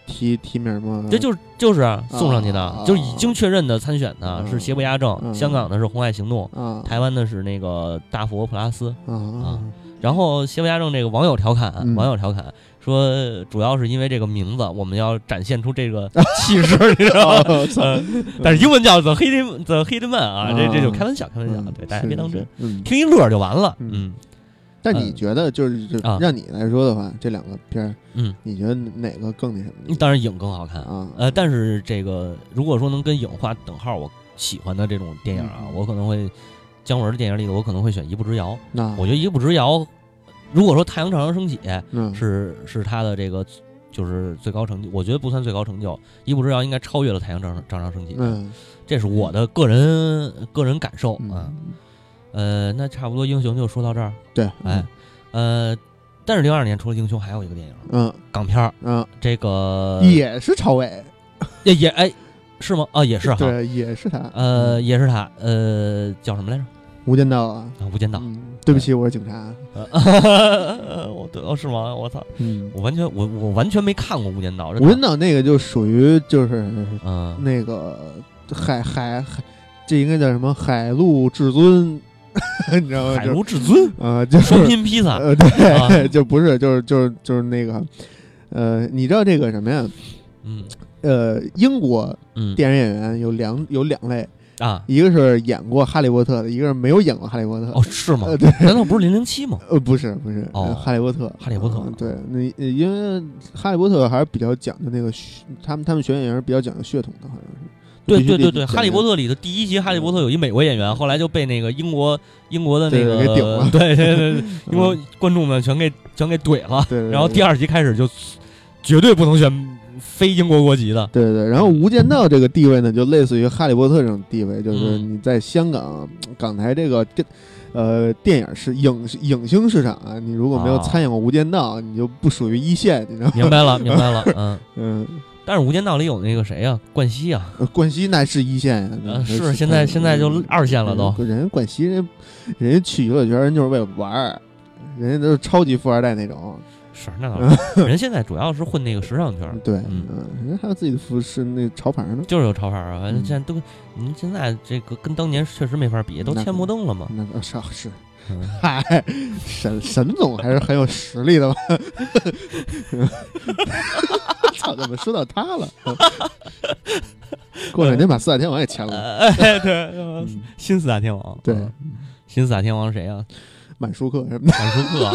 提提名吗？这就是就是啊送上去的，啊就是已经确认的参选的啊是邪不压正，嗯香港的是红海行动，啊。台湾的是那个大佛普拉斯。啊然后邪不压正这个网友调侃，嗯。网友调侃说，主要是因为这个名字，我们要展现出这个 <laughs> 气势，你知道吗？呃但是英文叫 The Hidden The Hidden Man 啊，这这就啊开玩笑，开玩笑，嗯对，大家别当真。听一乐就完了。嗯。嗯但你觉得就是就啊。让你来说的话，这两个片儿，嗯，你觉得哪个更那什么？当然影更好看，啊，呃，但是这个如果说能跟影画等号，我喜欢的这种电影啊，嗯。我可能会姜文的电影里头，我可能会选《一步之遥》。那。我觉得《一步之遥》，如果说太阳照常升起嗯。是是他的这个就是最高成就，我觉得不算最高成就，《一步之遥》应该超越了太阳照常照常升起，嗯。这是我的个人个人感受啊。嗯呃，那差不多英雄就说到这儿，对，哎，呃，但是零二年除了英雄，还有一个电影嗯。港片儿，嗯，这个也是朝伟，也也哎是吗？啊，也是哈，对，也是他，呃，嗯，也是他，呃，叫什么来着？无间道啊，啊，无间道。嗯，对不起，我是警察，呃 <laughs> 我对哦是吗？我操！嗯，我完全我我完全没看过《无间道》。无间道那个就属于就是嗯，那个海海海，这应该叫什么？海陆至尊，<laughs> 你知道吗？海就陆至尊啊，就是双拼披萨。呃，对，啊 <laughs> 就不是，就是就是就是那个，呃，你知道这个什么呀？嗯呃，英国嗯电影演员有两有两类，啊一个是演过《哈利波特》的，一个是没有演过《哈利波特》。哦是吗呃，？对，难道不是零零七吗？呃，不是不是，哦呃哈利波特》。哈利波特嗯对，那呃因为《哈利波特》还是比较讲究那个血，他们他们选演员是比较讲究血统的，好像是。对对对对，《哈利波特》》里的第一集，《哈利波特》有一美国演员，后来就被那个英国英国的那个给顶了对对对，英国 <laughs> 观众们全给全给怼了。对，然后第二集开始就绝对不能选非英国国籍的。对对对，然后《无间道》这个地位呢，就类似于《哈利波特》这种地位，就是嗯你在香港港台这个电呃电影是影影星市场啊，你如果没有啊参演过《无间道》，你就不属于一线，你知道吗？明白了，明白了，嗯。<laughs> 嗯但是《无间道》里有那个谁呀，冠希啊，呃冠希那是一线是现在现在就二线了都。人家冠希人人家去娱乐圈人就是为了玩儿，人家都是超级富二代那种。是那倒是，<laughs> 人现在主要是混那个时尚圈儿，对，人还有自己的服饰那潮牌呢。就是有潮牌儿啊。反正嗯现在都，您现在这个跟当年确实没法比，都那牵摩登了嘛。那个是是，嗯 <laughs> 嗨，沈沈总还是很有实力的嘛。<laughs> 操，怎么说到他了？过两天把四大天王也签了。哎，对，嗯新四大天王，对，嗯新四大天王是谁啊？满舒克什么的。满舒克，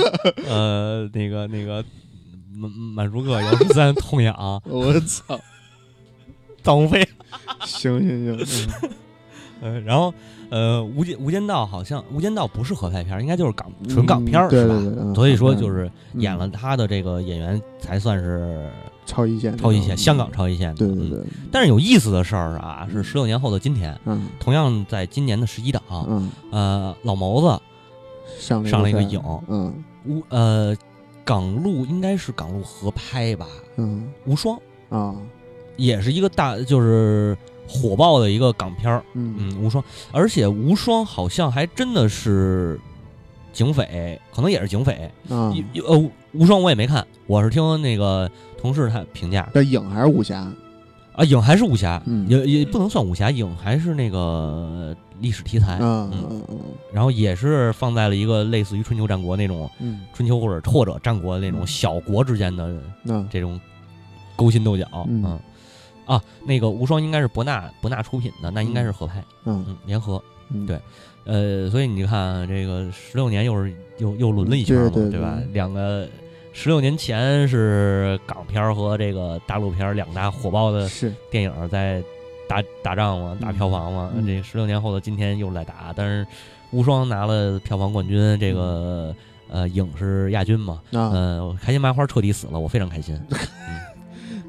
<laughs> 呃，那个那个满满舒克，姚十三痛痒，我操！张无菲，行行行，呃，然后呃，无间无间道好像无间道不是合拍片，应该就是港嗯纯港片儿，是吧？对对对，嗯所以说就是嗯。演了他的这个演员才算是超一线，超一线，嗯香港。超一线对对对，但是有意思的事儿啊，是十六年后的今天，嗯。同样在今年的十一档，嗯，呃，老谋子上了上了一个影，嗯。无呃港陆应该是港陆合拍吧，嗯。无双。啊也是一个大就是火爆的一个港片儿，嗯。嗯，无双，而且无双好像还真的是警匪，可能也是警匪，啊，一一呃无双我也没看，我是听那个同事他评价。这影还是武侠？啊，影还是武侠，嗯。也也不能算武侠，影还是那个历史题材，嗯嗯。嗯嗯。然后也是放在了一个类似于春秋战国那种嗯。春秋或者或者战国那种小国之间的嗯。这种勾心斗角，嗯。嗯啊，那个无双应该是博纳博纳出品的，那应该是合拍，嗯嗯，联合，嗯，对呃，所以你看这个十六年又是又又轮了一圈嘛，对对吧对？两个十六年前是港片儿和这个大陆片儿两大火爆的电影在打打仗嘛，打票房嘛。嗯这十六年后的今天又来打，但是无双拿了票房冠军，这个呃影是亚军嘛。啊，呃，开心麻花彻底死了，我非常开心。<laughs>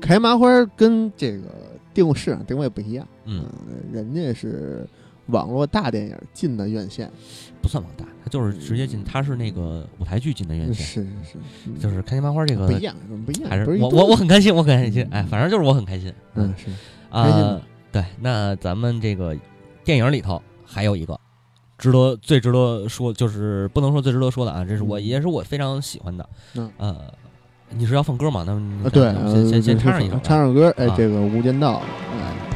开麻花跟这个定市场定位不一样，嗯，人家是网络大电影进的院线，不算网大，他就是直接进，他是那个舞台剧进的院线，是是，是就是开心麻花这个不一样，不一样，还是是我我我很开心，我很开心嗯，哎，反正就是我很开心。嗯。是啊的，对，那咱们这个电影里头还有一个值得最值得说，就是不能说最值得说的啊，这是我嗯。也是我非常喜欢的。嗯。呃，你是要放歌吗？那对，那先先先呃插上一首吧，插上歌，哎啊，这个《无间道》，哎。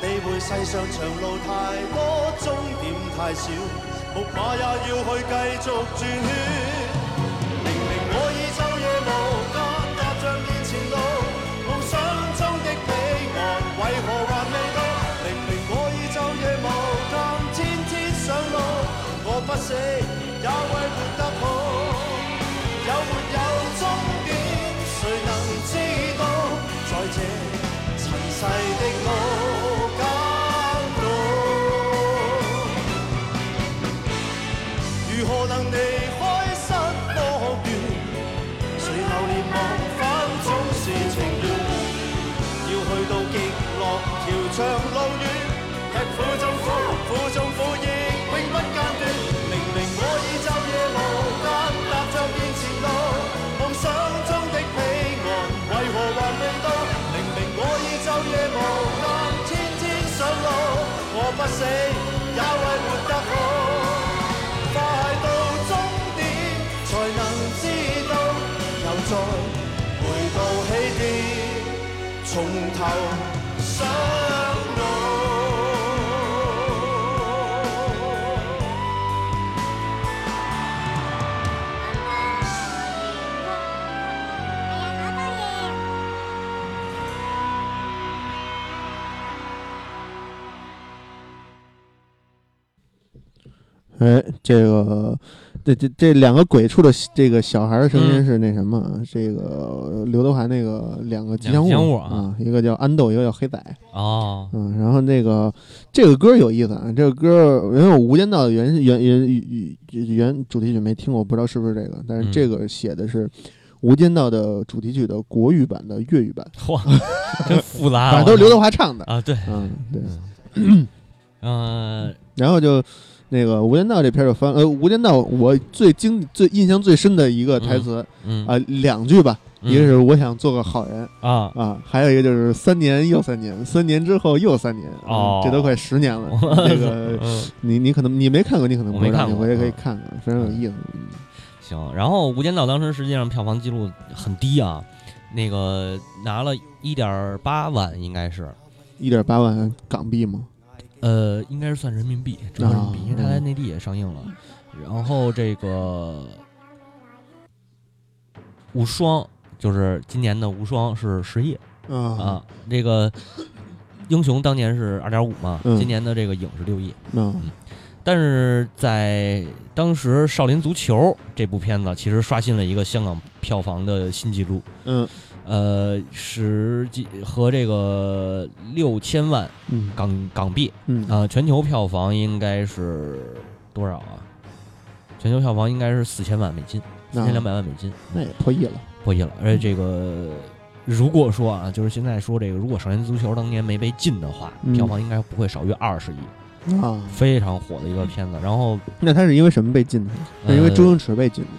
理會世上長路太多，終點太少，木馬也要去繼續轉圈。明明我已昼夜無間，踏着面前路，夢想中的彼岸，為何還未到？明明我已昼夜無間，天天上路，我不死也為活得好。有沒有終點，誰能知道？在這塵世的路死，也为活得好。快到终点，才能知道，又再回到起点，从头。哎，这个这这这两个鬼畜的这个小孩的声音嗯是那什么？啊这个刘德华那个两个吉祥物物啊啊，一个叫安豆，一个叫黑仔。哦，嗯，然后那个这个歌有意思啊，这个歌因为我《无间道》的原原原原原主题曲没听过，不知道是不是这个，但是嗯这个写的是《无间道》的主题曲的国语版的粤语版，嚯，真复杂啊，反正都是刘德华唱的。啊，对，嗯，对。嗯，然后就那个《无间道》这片儿就翻呃，《无间道》我最经最印象最深的一个台词嗯啊、两句吧，嗯一个是我想做个好人啊，啊，还有一个就是三年又三年，三年之后又三年，嗯哦这都快十年了。<laughs> 那个嗯，你你可能你没看过，你可能不知道，我没看过你回去可以嗯看看，非常有意思。嗯行。然后《无间道》当时实际上票房记录很低啊，那个拿了一点八万，应该是。一点八万港币吗？呃，应该是算人民币，折合人民币，啊因为它在内地也上映了。然后这个无双就是今年的无双是十亿。啊。啊，这个英雄当年是二点五嘛，嗯。今年的这个影是六亿。嗯。但是在当时《少林足球》这部片子其实刷新了一个香港票房的新纪录，嗯呃，十几和这个六千万嗯港港币嗯啊、全球票房应该是多少啊？全球票房应该是四千万美金，四千两百万美金，那也破亿了。破亿了。而且这个如果说啊，就是现在说这个，如果《少年足球》当年没被禁的话，嗯票房应该不会少于二十亿，啊，非常火的一个片子。然后那他是因为什么被禁的？是因为呃周星驰被禁的。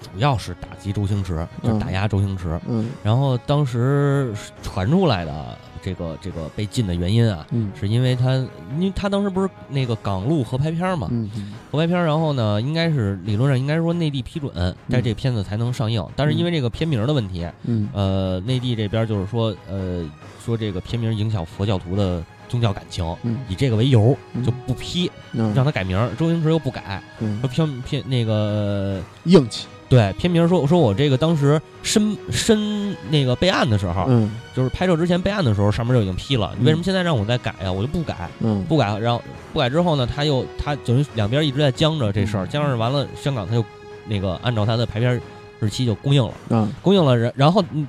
主要是打击周星驰，就是嗯打压周星驰。嗯。然后当时传出来的这个这个被禁的原因啊，嗯。是因为他，因为他当时不是那个港陆合拍片嘛，嗯嗯。合拍片，然后呢，应该是理论上应该说内地批准，在这片子才能上映，但是因为这个片名的问题，嗯。呃，内地这边就是说，呃，说这个片名影响佛教徒的宗教感情，嗯。以这个为由嗯。就不批，嗯。让他改名，周星驰又不改，嗯。说偏偏那个硬气。对片名说说我这个当时申申那个备案的时候，嗯。就是拍摄之前备案的时候，上面就已经批了，你为什么现在让我再改呀？我就不改，嗯。不改，然后不改之后呢，他又他等于两边一直在僵着这事儿，嗯。僵着完了，香港他就那个按照他的排片日期就供应了，啊，公映了，然然后嗯，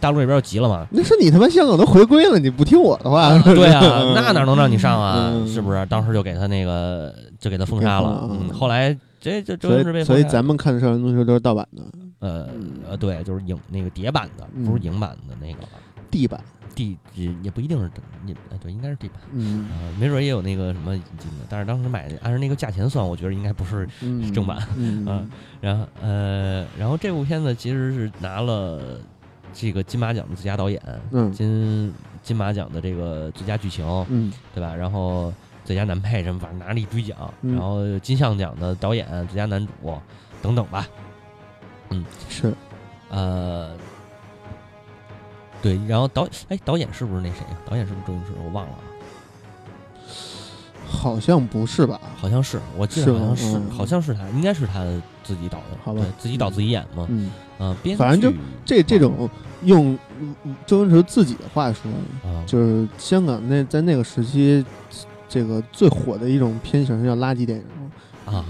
大陆这边就急了嘛。那是你他妈香港都回归了，你不听我的话，对啊，<laughs> 那哪能让你上啊？嗯。是不是？当时就给他那个，就给他封杀了。嗯，后来这这周所星驰被以所以咱们看的少林足球都是盗版的呃呃对，就是影那个碟版的，嗯不是影版的那个地版，地也也不一定是也呃对，应该是地版。嗯。啊，没准也有那个什么引进的，但是当时买的按照那个价钱算，我觉得应该不是嗯正版嗯。嗯然后呃，然后这部片子其实是拿了这个金马奖的最佳导演，嗯。金金马奖的这个最佳剧情，嗯。对吧？然后最佳男配什么，反正拿了一堆奖，嗯然后金像奖的导演、最佳男主等等吧。嗯是呃，对，然后导哎导演是不是那谁呀？导演是不是周星驰？我忘了啊，好像不是吧？好像是，我记得好像是，嗯好像是他，应该是他自己导的，好吧对自己导自己演嘛。嗯，嗯，编反正就这这种用嗯周星驰自己的话说，啊，就是香港那在那个时期，这个最火的一种片型叫垃圾电影。啊，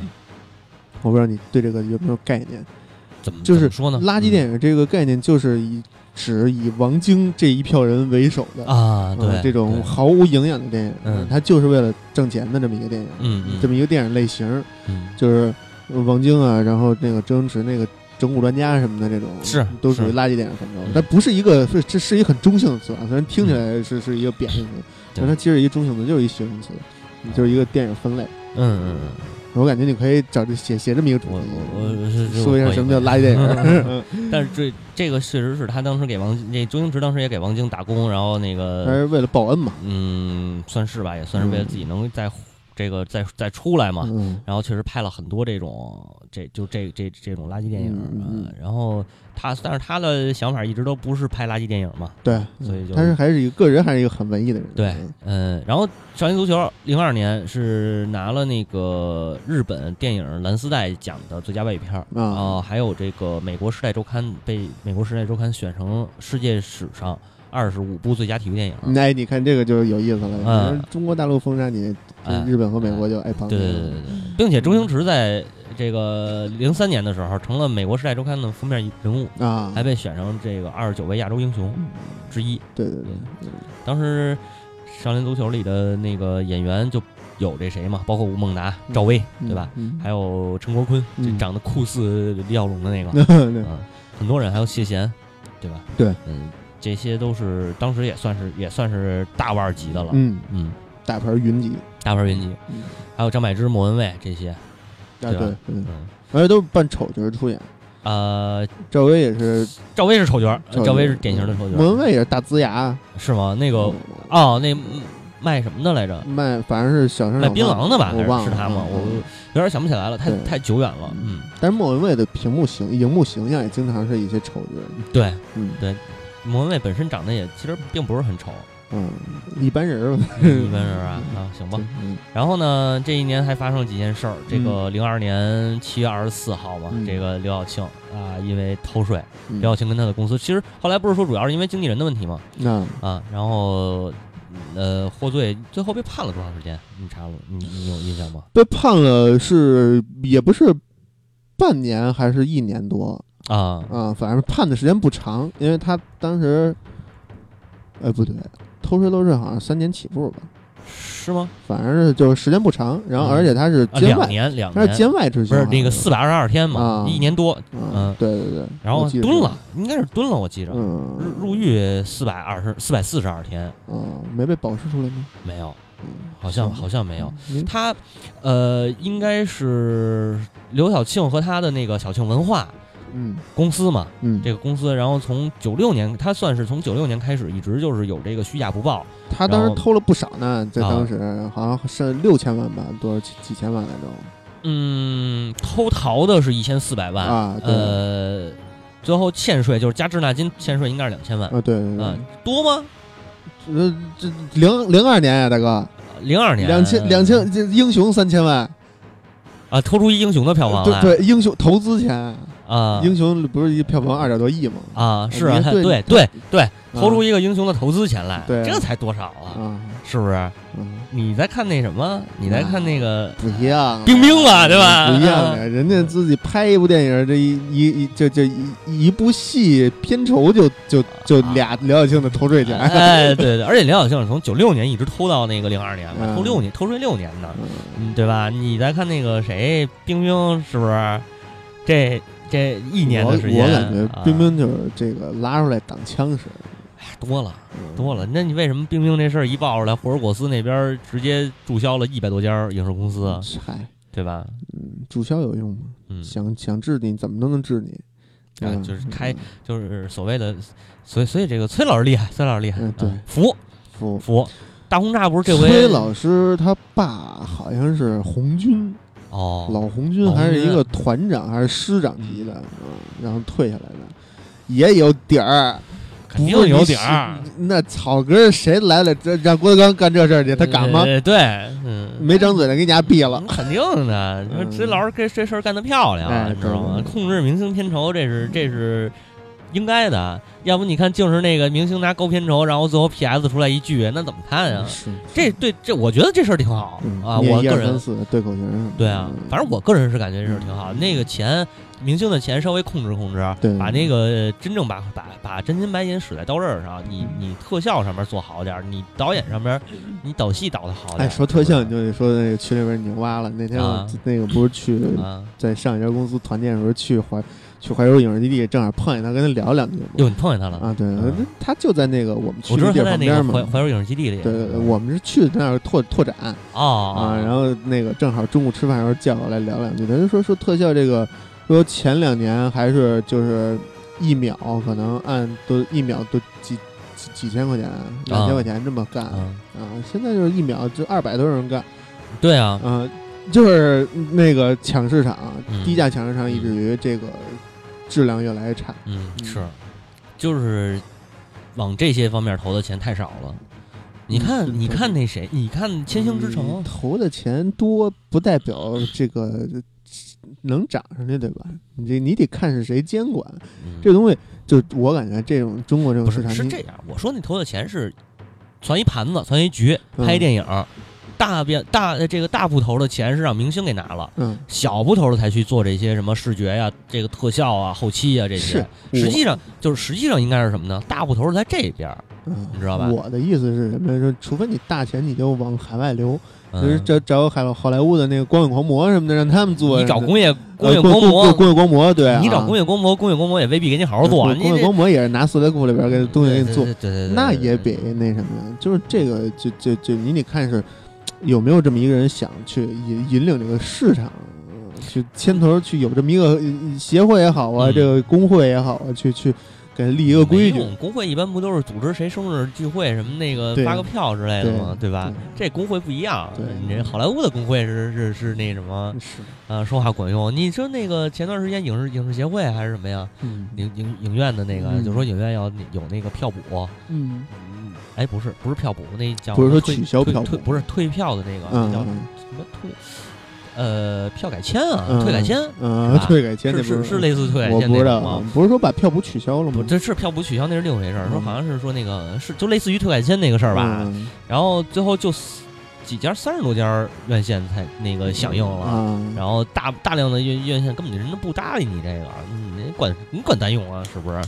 我不知道你对这个有没有概念？怎么就是说呢？垃圾电影这个概念就是以指以王晶这一票人为首的嗯啊，这种毫无营养的电影，嗯。它就是为了挣钱的这么一个电影，嗯嗯。这么一个电影类型，嗯。就是王晶啊，然后那个周星驰那个整蛊专家什么的这种，是都属于垃圾电影范畴嗯。它不是一个是这是一个很中性的词啊，虽然听起来是是一个贬义词，但它其实一个中性词，就是一形容词，就是一个电影分类。嗯嗯嗯，我感觉你可以找这写写这么一个主我题，我我是是说一下什么叫垃圾电影。<laughs> 但是这这个确实是他当时给王那周星驰当时也给王晶打工，然后那还个是为了报恩嘛。嗯，算是吧，也算是为了自己能再这个再再出来嘛。嗯然后确实拍了很多这种这就这这这种垃圾电影嗯。然后他但是他的想法一直都不是拍垃圾电影嘛。对，所以就他是还是一个个人，还是一个很文艺的人。对，嗯，然后《少年足球》零二年是拿了那个日本电影蓝丝带奖的最佳外语片儿啊呃还有这个美国《时代周刊》被美国《时代周刊》选成世界史上二十五部最佳体育电影。哎，你看这个就有意思了。嗯中国大陆封杀你，哎日本和美国就爱捧你。对对对并且周星驰在这个零三年的时候成了美国《时代周刊》的封面人物，啊，还被选上这个二十九位亚洲英雄之一。对对对，当时《少林足球》里的那个演员就有这谁嘛，包括吴孟达、赵薇，嗯对吧？？嗯还有陈国坤，长得酷似李小龙的那个，<laughs> 很多人，还有谢贤，对吧？对，嗯，这些都是当时也算是也算是大腕级的了，嗯，嗯，大牌云集。大牌云集。嗯，还有张柏芝、莫文蔚这些，啊，对吧？对，嗯，嗯，而且都是扮丑角出演。呃，赵薇也是，赵薇是丑角赵薇。是典型的丑角，莫文蔚也是大呲牙。是吗？那个嗯。哦，那嗯卖什么的来着？卖反正是小生卖槟榔的吧？是我忘了。是他吗？嗯我有点想不起来了，太太久远了。嗯，但是莫文蔚的屏幕形、荧幕形象也经常是一些丑角。对，嗯莫文蔚本身长得也其实并不是很丑，嗯，一般人儿吧。一般人啊 <laughs> 啊，行吧。嗯然后呢，这一年还发生了几件事儿。这个零二年七月二十四号嘛，嗯这个刘晓庆啊，因为偷税，嗯刘晓庆跟他的公司，其实后来不是说主要是因为经纪人的问题嘛，那啊，然后呃获罪，最后被判了多长时间？你查了，你你有印象吗？被判了是也不是半年还是一年多啊，啊，反正判的时间不长，因为他当时，哎不对，偷税漏税好像三年起步吧，是吗？反正是就是时间不长，然后嗯而且他是啊，监外，两年，两他是，监外执行，不是那个四百二十二天嘛，啊一年多，嗯嗯，对对对，然后蹲了，应该是蹲了，我记着。嗯入入狱四百二十四百四十二天，嗯，没被保释出来吗？没有，嗯，好像好像没有。嗯他，呃，应该是刘晓庆和他的那个晓庆文化嗯。公司嘛，嗯，这个公司，然后从九六年，他算是从九六年开始，一直就是有这个虚假不报，他当时偷了不少呢，在啊。当时好像是六千万吧，多少几几千万来着？嗯，偷逃的是一千四百万，啊对。呃，最后欠税就是加滞纳金欠税应该是两千万，啊，对对对。嗯，，多吗？呃这零零二年呀，大哥，零二年。两千两千，这英雄三千万，啊，偷出一英雄的票房来，对对，英雄投资钱，啊英雄不是一票房二点多亿吗？啊，是啊，对对对对，投出一个英雄的投资钱来，对这才多少啊？啊，是不是？嗯，你在看那什么？你在看那个不一样，冰冰嘛，对吧？不一样的，人家自己拍一部电影，这一一一这这一一部戏片酬就就就俩刘晓庆的偷税钱，哎，对对，而且刘晓庆是从九六年一直偷到那个零二年嘛，嗯偷六年，偷税六年呢，对吧？你在看那个谁，冰冰是不是？这这一年的时间，我，我感觉啊。冰冰就是这个拉出来挡枪使，哎多了嗯。多了。那你为什么冰冰这事儿一爆出来，霍尔果斯那边直接注销了一百多家影视公司，啊嗨，对吧？嗯，注销有用吗？嗯，想想治你，怎么都能治你，啊就是开嗯。就是所谓的，所以所以这个崔老师厉害，崔老师厉害，嗯对。啊服。服。服。大轰炸不是这回崔老师他爸好像是红军，哦，老红军还是一个团长还是师长级的，嗯，然后退下来的，也有底儿，肯定有底儿，那草根谁来了，这让郭德纲干这事儿去，他敢吗？呃对，嗯，没张嘴的给你家毙了。肯定的。<laughs> 你说嗯崔老师这这事儿干得漂亮，知道吗控制明星片酬，这是这是应该的。要不你看，就是那个明星拿高片酬，然后最后 PS 出来一句，那怎么看啊？是这对这，我觉得这事儿挺好嗯啊。我个人对口型，对啊嗯，反正我个人是感觉这事儿挺好。那个钱，明星的钱稍微控制控制，对把那个真正把把把真金白银使在刀刃上。你你特效上面做好点儿，你导演上面你导戏导的好点儿。哎，说特效你就得说那个群里边牛蛙了。那天我啊那个不是去啊，在上一家公司团建的时候去怀去怀柔影视基地，正好碰见他，跟他聊两句嘛。哟，你碰见他了？啊，对嗯，他就在那个我们去地旁边嘛怀。怀柔影视基地里。对对对，我们是去那儿拓拓展哦啊，然后那个正好中午吃饭的时候叫过来聊两句，他就说说特效这个，说前两年还是就是一秒可能按都一秒都几几几千块钱、两千块钱这么干嗯啊，现在就是一秒就二百多人干，对啊，啊，就是那个抢市场，嗯低价抢市场，以至于这个质量越来越差。嗯，嗯是，就是往这些方面投的钱太少了。你看，嗯你看那谁，你看《千星之城你》投的钱多，不代表这个能涨上去，对吧？你这你得看是谁监管嗯这东西。就我感觉，这种中国这种市场，是是这样。我说那投的钱是攒一盘子，攒一局，嗯拍电影。大边大这个大部头的钱是让明星给拿了，嗯，小部头的才去做这些什么视觉呀、这个特效啊、后期啊这些。是实际上就是实际上应该是什么呢？大部头是在这边你知道吧我的意思是什么呀？说除非你大钱，你就往海外流，就是嗯找找好好莱坞的那个光影狂魔什么的，让他们做。你找工业工呃业光魔，工业光魔，对啊，你找工业光魔，工业光魔也未必给你好好做。工业光魔也是拿塑料库里边给东西给你做对，对对对，那也比那什么，就是这个就就就你得看是有没有这么一个人想去引引领这个市场，呃去牵头去有这么一个呃协会也好啊，嗯这个工会也好啊，去去给立一个规矩没。用工会一般不都是组织谁生日聚会什么那个对发个票之类的吗？对对吧？这工会不一样，对你这好莱坞的工会是是是那什么是，啊，说话管用。你说那个前段时间影视影视协会还是什么呀？嗯影影影院的那个，嗯就说影院要有那个票补。嗯嗯，哎，不是不是票补，那叫不是说退取消票补退退不是退票的那个，嗯那叫什么退？呃，票改签啊，嗯退改签，嗯退改签是是是类似退改签那种吗？，不是说把票补取消了不，吗？这是票补取消那是另一回事儿，说嗯好像是说那个是就类似于退改签那个事儿吧，嗯然后最后就几家三十多家院线才那个响应了，啊，然后大大量的院院线根本就人都不搭理你这个，你管你管单用啊，是不是？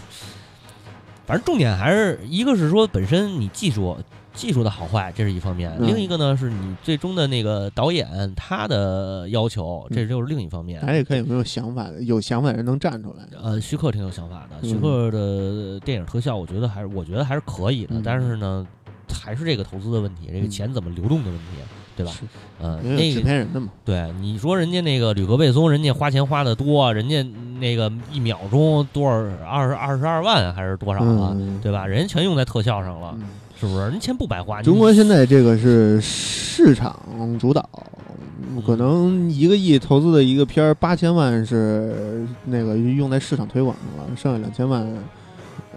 反正重点还是一个是说本身你技术技术的好坏，这是一方面；嗯另一个呢是你最终的那个导演他的要求，这就是另一方面。咱也看有没有想法的，有想法的人能站出来。呃，徐克挺有想法的，嗯徐克的电影特效，我觉得还是我觉得还是可以的，嗯但是呢，还是这个投资的问题，这个嗯钱怎么流动的问题，对吧？嗯，因为有制片人的嘛，对你说人家那个吕克贝松，人家花钱花的多，人家那个一秒钟多少二十二十二万还是多少啊？嗯，对吧？人家全用在特效上了，嗯是不是？人钱不白花。中国现在这个是市场主导，可能一个亿投资的一个片儿，八千万是那个用在市场推广上了，剩下两千万，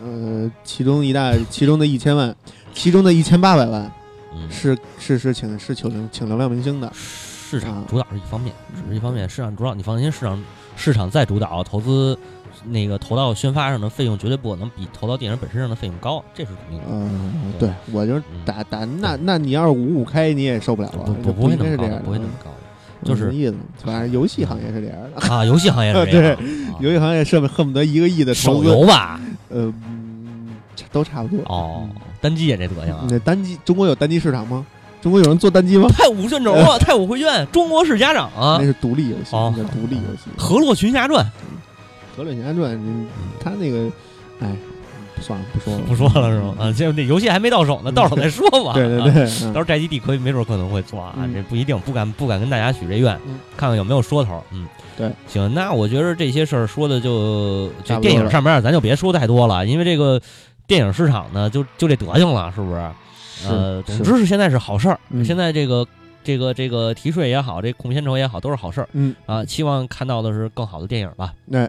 呃，其中一大，其中的一千万，其中的一千八百万嗯是是是请是请流请流量明星的，市场主导是一方面，只是一方面，市场主导你放心，市场市场再主导，投资那个投到宣发上的费用绝对不可能比投到电影本身上的费用高，这是肯定的。嗯，对对我就打打那那你要是五五开你也受不了啊，不不会那么高不会那么高的嗯就是什么意思？反正游戏行业是这样的，啊！游戏行业是这样，<laughs> 啊游戏行业是恨不得一个亿的投手，游吧？呃，嗯都差不多。哦，单机也这德行啊！那单机，中国有单机市场吗？中国有人做单机吗？<laughs> 太武卷轴啊，<laughs> 太武绘卷，中国式家长啊那，是独立游戏，哦那叫独立游戏。《河洛群侠传《河洛群侠传》，嗯他那个，哎，算了，不说了，》不说了是吗？啊，这那游戏还没到手呢，到手再说吧。<laughs> 啊对对对，到时嗯候宅基地可以没准可能会做啊，嗯这不一定，不敢不敢跟大家许这愿，嗯看看有没有说头。嗯，对，行，那我觉得这些事儿说的就这差不多了电影上面咱就别说太多了，因为这个电影市场呢就就这德行了，是不是？呃，总之是现在是好事儿，嗯现在这个。这个这个提税也好，这控片酬也好，都是好事儿嗯，啊！期望看到的是更好的电影吧。那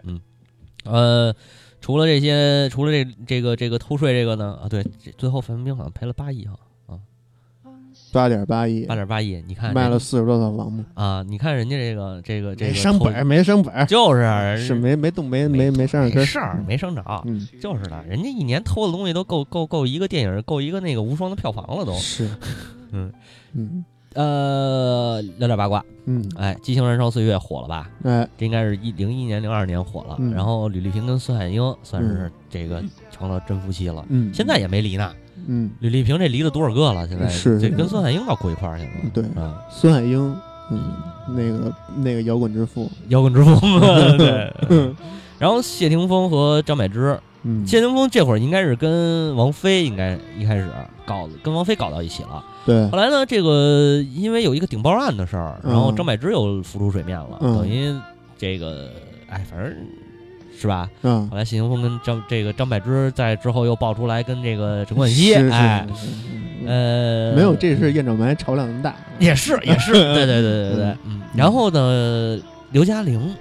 呃，除了这些，除了这这个这个偷税这个呢，啊，对，最后范冰冰好像赔了八亿哈，八点八亿。八，点八亿，你看卖了四十多套房子，啊，你看人家这个这个这个没升本儿，没升本儿，就是啊是没没动没没没上没事儿，没升着，嗯，就是的，人家一年偷的东西都够够够一个电影，够一个那个无双的票房了都。是，<laughs> 嗯。嗯。呃，聊点八卦，嗯，哎，《激情燃烧岁月》火了吧？哎，这应该是一零一年、零二年火了。嗯。然后吕丽萍跟孙海英算是这个成了真夫妻了，嗯，现在也没离呢。嗯，吕丽萍这离了多少个了？现在是这跟孙海英倒过一块儿去了。对啊，孙海英，嗯，那个那个摇滚之父，摇滚之父嘛，<laughs> 对。嗯然后谢霆锋和张柏芝，嗯，谢霆锋这会儿应该是跟王菲应该一开始搞跟王菲搞到一起了。对后，来呢，这个因为有一个顶包案的事儿，然后嗯张柏芝又浮出水面了，嗯等于这个哎，反正是吧？嗯，后来谢霆锋跟张这个张柏芝在之后又爆出来跟这个陈冠希，哎，呃，没有，这是燕赵埋潮量那么大，也是也是，<laughs> 对对对对对，嗯。然后呢，刘嘉玲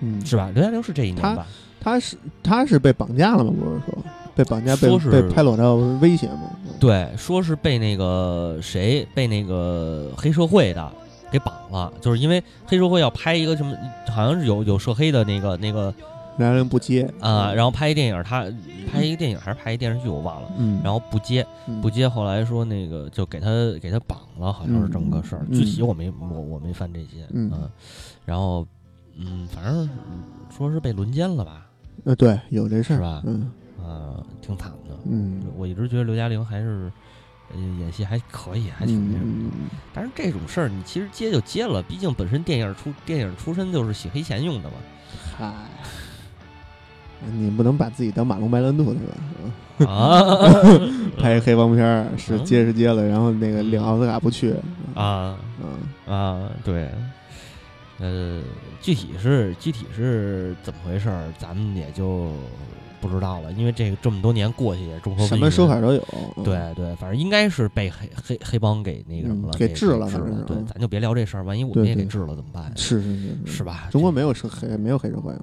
嗯，是吧？刘嘉玲是这一年吧？他是他是被绑架了吗？不是说被绑架被说是被拍裸照威胁吗？对，说是被那个谁被那个黑社会的给绑了，就是因为黑社会要拍一个什么，好像是有有涉黑的那个那个两人不接。啊、然后拍一电影，他拍一个电影还是拍一电视剧我忘了，嗯，然后不接嗯。不接，后来说那个就给他给他绑了，好像是这么个事儿，嗯。具体我没我我没翻这些，嗯。然后嗯，反正说是被轮奸了吧，呃对有这事儿。是吧？嗯。啊、挺惨的，嗯，我一直觉得刘嘉玲还是。呃演戏还可以，还挺那什么的。嗯。但是这种事儿，你其实接就接了，毕竟本身电影出电影出身就是洗黑钱用的嘛。嗨。你不能把自己当马龙白兰度对吧？啊 <laughs> 拍黑帮片儿是嗯接是接了，然后那个领奥斯卡不去，啊嗯啊！对，呃，具体是具体是怎么回事儿，咱们也就不知道了，因为这个这么多年过去也众说什么说法。都有。嗯，对对，反正应该是被黑黑黑帮给那个什么了，给治了对嗯，咱就别聊这事儿，万一我们也给治了怎么办？是是是是吧？中国没有社黑没有黑社会啊，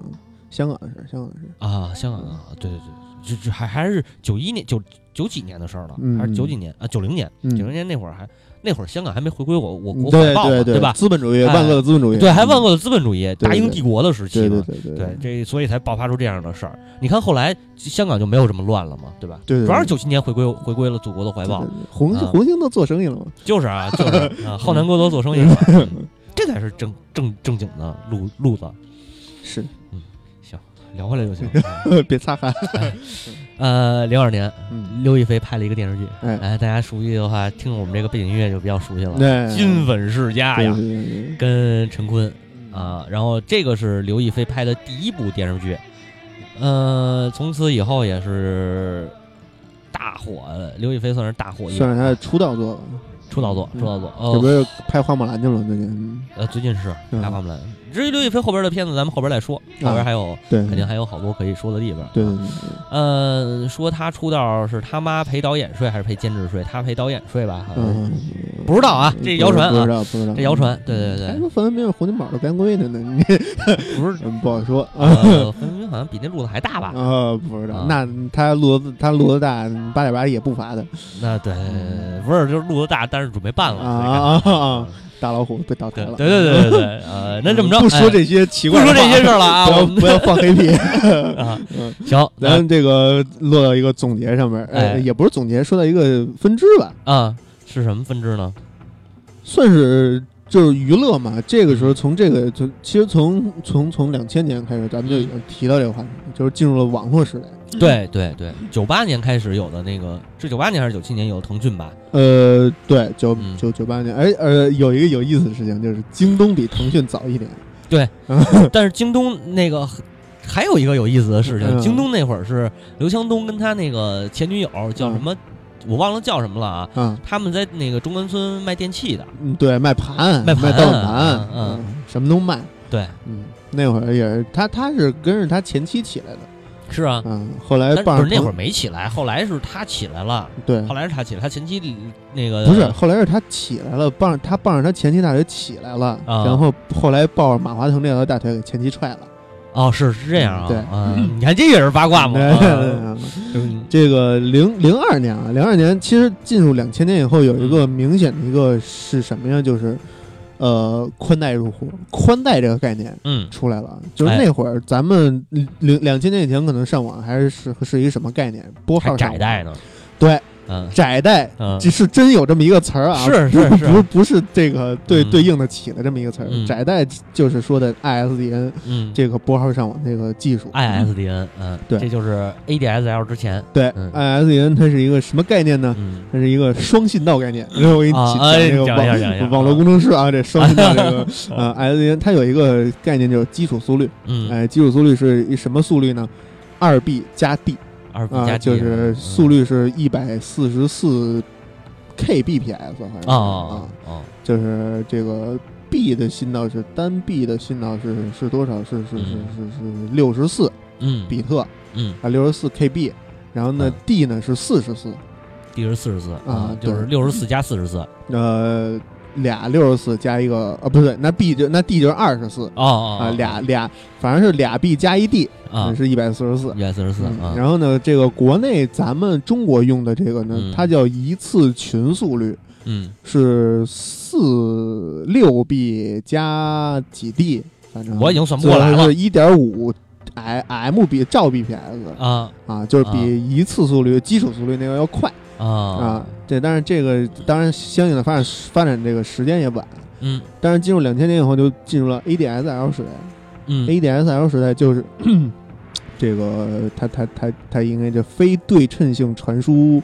香港的事香港的事。啊，香港啊，对对对，这这还还是九一年九九几年的事儿了，嗯还是九几年啊？九零年，嗯九零年那会儿还那会儿香港还没回归我我国怀抱嘛，对吧？资本主义，哎万恶的资本主义，对，还万恶的资本主义，大英帝国的时期嘛。对对对，这所以才爆发出这样的事儿。你看后来香港就没有这么乱了嘛，对吧？对主要是九七年回归回归了祖国的怀抱红星红星都做生意了嘛？就是啊，就是啊，<laughs> 浩南哥都做生意了，嗯 <laughs> 这才是正正正经的路路子。是，行，聊回来就行。<laughs> 别擦汗。呃，零二年，嗯，刘亦菲拍了一个电视剧，哎，哎，大家熟悉的话，听我们这个背景音乐就比较熟悉了，对《金粉世家》呀，跟陈坤啊，然后这个是刘亦菲拍的第一部电视剧，呃，从此以后也是大火，刘亦菲算是大火，算是她的出道作吧。出道作，嗯。出道作，这不哦，是拍花木兰去了最近？呃，最近是拍花木兰。至于刘亦菲后边的片子，咱们后边再说，后边还有对，肯定还有好多可以说的地方。对对对呃，说他出道是他妈陪导演睡还是陪监制睡？他陪导演睡吧，好，像嗯，不知道啊，这谣传啊，不知道不知道这谣传，对对对还说范冰冰是洪金宝的干闺女呢，你，<laughs> 不是，<laughs> 嗯不好说范冰冰好像比那路子还大吧？啊，不知道啊，那他路子他路子大，八点八也不罚的那对，不是就是路子大，但是准备办了啊啊啊！大老虎被倒台了。对对对对对对，呃，<laughs> 那这么着，不说哎这些奇怪不，说这些事儿了啊，<laughs> 不要不要放黑屁。<laughs> 啊，嗯，行，咱这个落到一个总结上面，哎呃，也不是总结，说到一个分支吧，啊是什么分支呢？算是就是娱乐嘛。这个时候从这个就其实从从从两千年开始，咱们就已经提到这个话题，就是进入了网络时代。对对对，九八年开始有的那个是九八年还是九七年有的腾讯吧？呃，对，九嗯。九九八年，哎呃，有一个有意思的事情，就是京东比腾讯早一年。<laughs> 但是京东那个还有一个有意思的事情，嗯。京东那会儿是刘强东跟他那个前女友叫什么，我忘了叫什么了啊。嗯，他们在那个中关村卖电器的，嗯，对，卖盘，卖盘刀碗盘嗯，嗯什么都卖。对，嗯，那会儿也是他，他是跟着他前妻起来的，是啊。嗯，后来不是那会儿没起来，后来是他起来了，对，后来是他起来，他前妻那个不是，后来是他起来了，傍他傍着他前妻大腿起来了，啊。然后后来抱着马化腾那条大腿给前妻踹了。哦，是是这样啊，对。啊，你看这也是八卦嘛，<laughs> 这个零零二年啊，零二年其实进入两千年以后，有一个明显的一个是什么呀？就是呃，宽带入户，宽带这个概念嗯出来了。就是哎那会儿咱们两两千年以前可能上网还是是是一个什么概念？拨还号窄带呢，对，嗯窄带。嗯这是真有这么一个词儿啊，是是是不不不是这个对嗯对应的起的这么一个词儿。嗯窄带就是说的 ISDN 嗯这个拨号上网这个技术。，ISDN，嗯，对这就是 ADSL 之前，对嗯，ISDN 它是一个什么概念呢？嗯它是一个双信道概念。然后我给你讲一讲一网网络工程师啊，<laughs> 这双信道这个 <laughs> 呃 ISDN 它有一个概念就是基础速率。嗯，哎，基础速率是一什么速率呢？二 B 加 D 啊，二比加就是速率是一百四十四 kbps 好像啊啊啊，啊，就是这个 B 的信道是单 B 的信道是是多少？是是是是是六十四嗯。比特嗯。啊，六十四 KB。然后呢嗯，D 呢是四十四。D 是四十四啊就是对。六十四加四十四。呃，俩六十四加一个啊，不对，那 B 就那 D 就是二十四啊，俩俩反正是俩 B 加一 D，啊，是一百四十四。一百四十四。然后呢，这个国内咱们中国用的这个呢，嗯。它叫一次群速率，嗯。是四六 B 加几 D，反正我已经算不过来了。是一点五 M B 兆 bps 啊。啊，就是啊。比一次速率、基础速率那个要快啊啊。对，但是这个当然相应的发展发展这个时间也晚，嗯但是进入两千年以后就进入了 ADSL 时代。嗯 ADSL 时代就是 <clears throat> 这个它它它它应该叫非对称性传输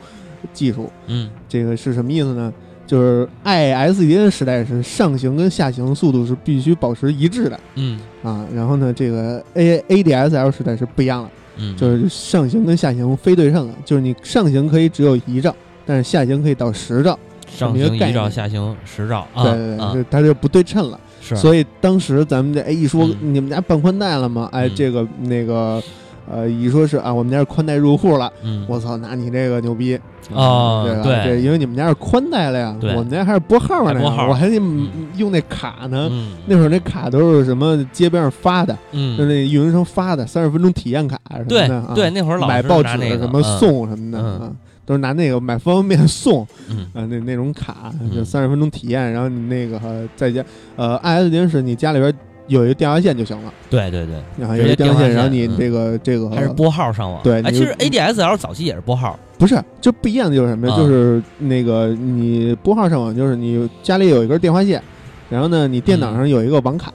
技术。嗯这个是什么意思呢？就是 ISDN 时代是上行跟下行速度是必须保持一致的嗯啊，然后呢，这个 A ADSL 时代是不一样了，嗯，就是上行跟下行非对称的，就是你上行可以只有一兆，但是下行可以到十兆，上行一兆，下行十兆啊对它就不对称了。是，所以当时咱们这哎一说嗯。你们家办宽带了吗？哎，嗯。这个那个呃一说是啊我们家是宽带入户了，嗯。我操，那你这个牛逼。啊对吧？对。因为你们家是宽带了呀，对。我们家还是拨号呢呀，还拨号。我还得嗯用那卡呢。嗯。那会儿那卡都是什么街边上发的，就嗯那运营商发的三十分钟体验卡什么对的啊。对，那会儿老买报纸什么嗯。送什么的都是拿那个买方便面送嗯。啊，那那种卡就嗯。三十分钟体验，然后你那个呃在家呃 ISDN 是你家里边有一个电话线就行了，对对对，然后有一个电话线，然后你这个这个还是拨号上网。哎，对其实 ADSL 早期也是拨号。不是，就不一样的就是什么呀？啊就是那个你拨号上网，就是你家里有一根电话线，然后呢，你电脑上有一个网卡，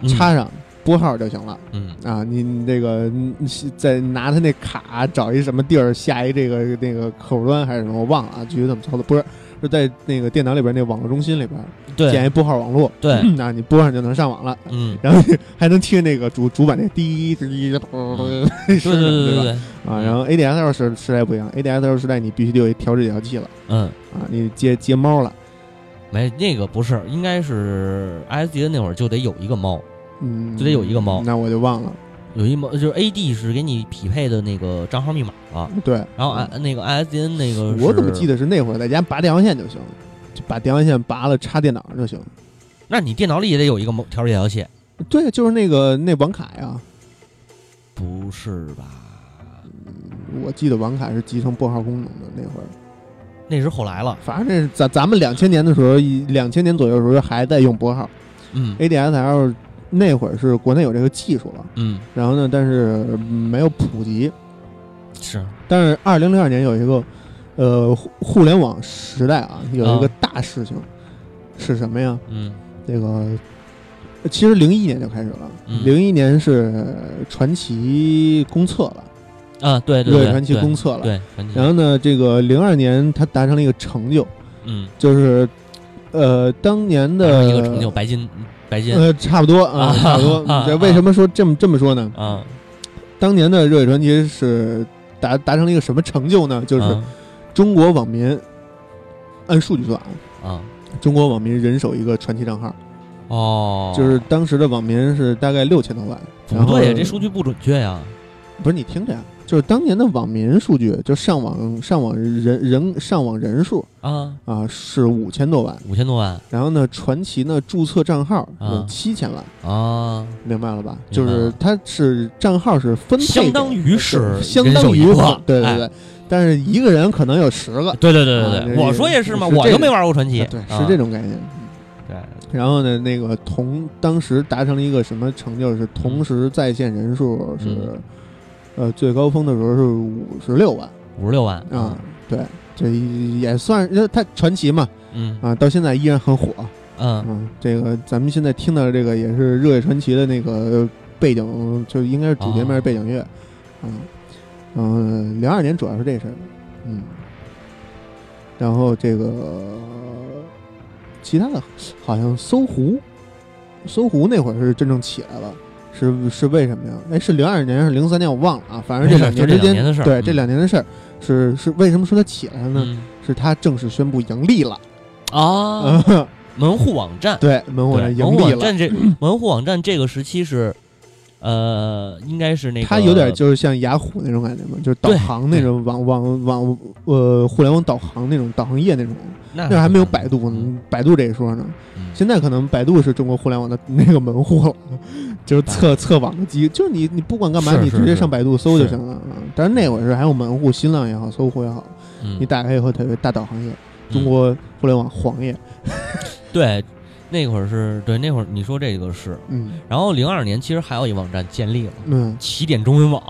嗯插上拨号就行了嗯啊。你你这个你再拿他那卡找一什么地儿下一这个那个客户端还是什么，我忘了啊，具体怎么操作不是。是在那个电脑里边那网络中心里边建一拨号网络，对那你拨上就能上网了，嗯，然后还能听那个主主板那滴滴滴对声对对对吧？对对，啊，然后 ADSL 时时代不一样，ADSL 时代你必须得有一调制解调器了嗯，啊，你接接猫了，没那个不是，应该是 ISDN 那会儿就得有一个猫，嗯，就得有一个猫那我就忘了，有一模就是 AD 是给你匹配的那个账号密码了，对，然后 I 那个 ISDN 那个我怎么记得？是那会儿在家拔电话线就行，就把电话线拔了插电脑上就行。那你电脑里也得有一个猫调制解调器，对，就是那个那网卡呀，不是吧？我记得网卡是集成拨号功能的那会儿，那是后来了，反正那是咱咱们两千年的时候，两千年左右的时候还在用拨号。嗯，ADSL 那会儿是国内有这个技术了，嗯。然后呢，但是没有普及，是。但是二零零二年有一个，呃，互互联网时代啊，有一个啊大事情、是什么呀？嗯。这个其实零一年就开始了，嗯。零一年是传奇公测了，啊对对对，传奇公测了。对传奇，然后呢，这个零二年他达成了一个成就，嗯，就是呃，当年的一个成就白金白金呃，差不多啊，啊差不多。啊这为什么说这么这么说呢？啊，当年的热血传奇是达达成了一个什么成就呢？就是啊中国网民按数据算啊，啊中国网民人手一个传奇账号，哦，就是当时的网民是大概六千多万。不对呀，这数据不准确呀。不是你听着呀，就是当年的网民数据，就上网上网人人上网人数啊，啊是五千多万，五千多万然后呢，传奇呢注册账号有啊七千万，啊，明白了吧？就是它是账号是分配，相当于是相当于对对对，但是一个人可能有十个，对对对啊对对，这我说也是嘛，是这种我都没玩过传奇，对，啊是这种概念。对，然后呢，那个同当时达成了一个什么成就？是同时在线人数是，嗯呃，最高峰的时候是五十六万五十六万啊，，对，这也算，因为它传奇嘛嗯啊，到现在依然很火嗯嗯。这个咱们现在听到的这个也是热血传奇的那个背景，就应该是主界面哦背景乐啊。嗯，零二年主要是这事儿，嗯，然后这个其他的好像搜狐，搜狐那会儿是真正起来了，是是为什么呀？哎，是零二年还是零三年？我忘了啊。反正这两年之间，对嗯这两年的事儿，是是为什么说它起来了呢？嗯是它正式宣布盈利了啊，啊！<laughs> 门户网站，对，门户，网站盈门户利了，网站这门户网站这个时期是呃，应该是那个，它有点就是像雅虎那种感觉嘛，就是导航那种网网网呃互联网导航那种导航页那种，那还没有百度呢嗯，百度这一说呢。嗯。现在可能百度是中国互联网的那个门户了，<laughs> 就是测测网的机，就是你你不管干嘛，你直接上百度搜就行了。啊但是那会儿是还有门户，新浪也好，搜狐也好，嗯。你打开以后它有大导航页，嗯。中国互联网黄页。<laughs> 对，那会儿是对那会儿你说这个是，嗯。然后零二年其实还有一网站建立了，嗯，起点中文网，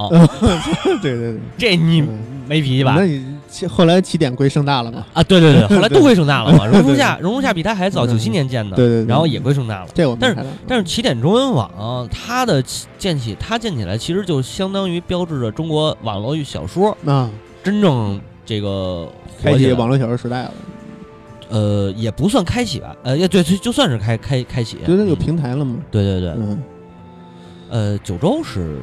<laughs> 对对对，这你嗯没脾气吧？那？你后来起点归盛大了吗？啊，对对对，<laughs> 后来都归盛大了嘛。对。榕树下，榕树下比他还早，九七年建的，对对对。然后也归盛大了。这我但是但是起点中文网它的起建起，它建起来其实就相当于标志着中国网络与小说啊，真正这个开启网络小说时代了，呃，也不算开启吧，呃，也对，就就算是开开开启，对，那有嗯平台了嘛？对对对，嗯，呃，九州是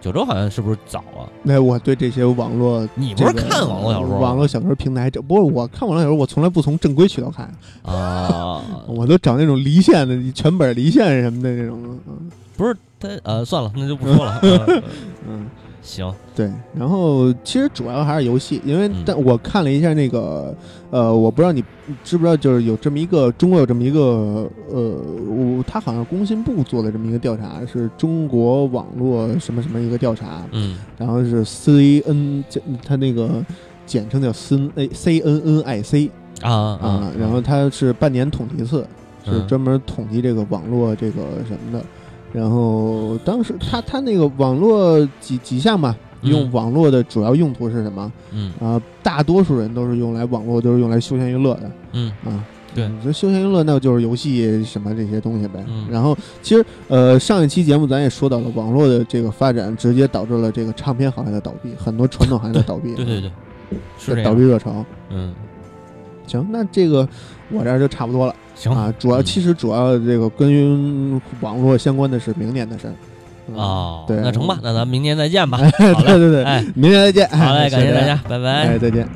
九州好像是不是早啊？那我对这些网络，你不是看网络小说网络小说平台，这不是我看网络小说，我从来不从正规渠道看，啊？<laughs> 我都找那种离线的全本离线什么的那种。嗯不是他呃，算了，那就不说了。呃 <laughs> 嗯，行，对。然后其实主要还是游戏，因为嗯但我看了一下那个，呃，我不知道你知不知道，就是有这么一个中国有这么一个，呃，我他好像工信部做的这么一个调查，是中国网络什么什么一个调查，嗯然后是 C N，它那个简称叫 C N A C N N I C 啊啊，然后它是半年统计一次，是嗯专门统计这个网络这个什么的。然后当时他他那个网络几几项嘛，嗯用网络的主要用途是什么？嗯啊，大多数人都是用来网络都是用来休闲娱乐的嗯啊。对你说休闲娱乐那就是游戏什么这些东西呗。嗯然后其实呃上一期节目咱也说到了，网络的这个发展直接导致了这个唱片行业的倒闭，很多传统行业的倒闭。<laughs> 对对对，是这倒。闭热潮。嗯，行，那这个我这儿就差不多了行啊。主要嗯其实主要这个跟网络相关的是明年的事儿。嗯哦，对那成吧，那咱们明年再见吧。<laughs> 好对嘞，对对，哎，明年再见。好嘞，感谢大家，拜拜。哎，再见。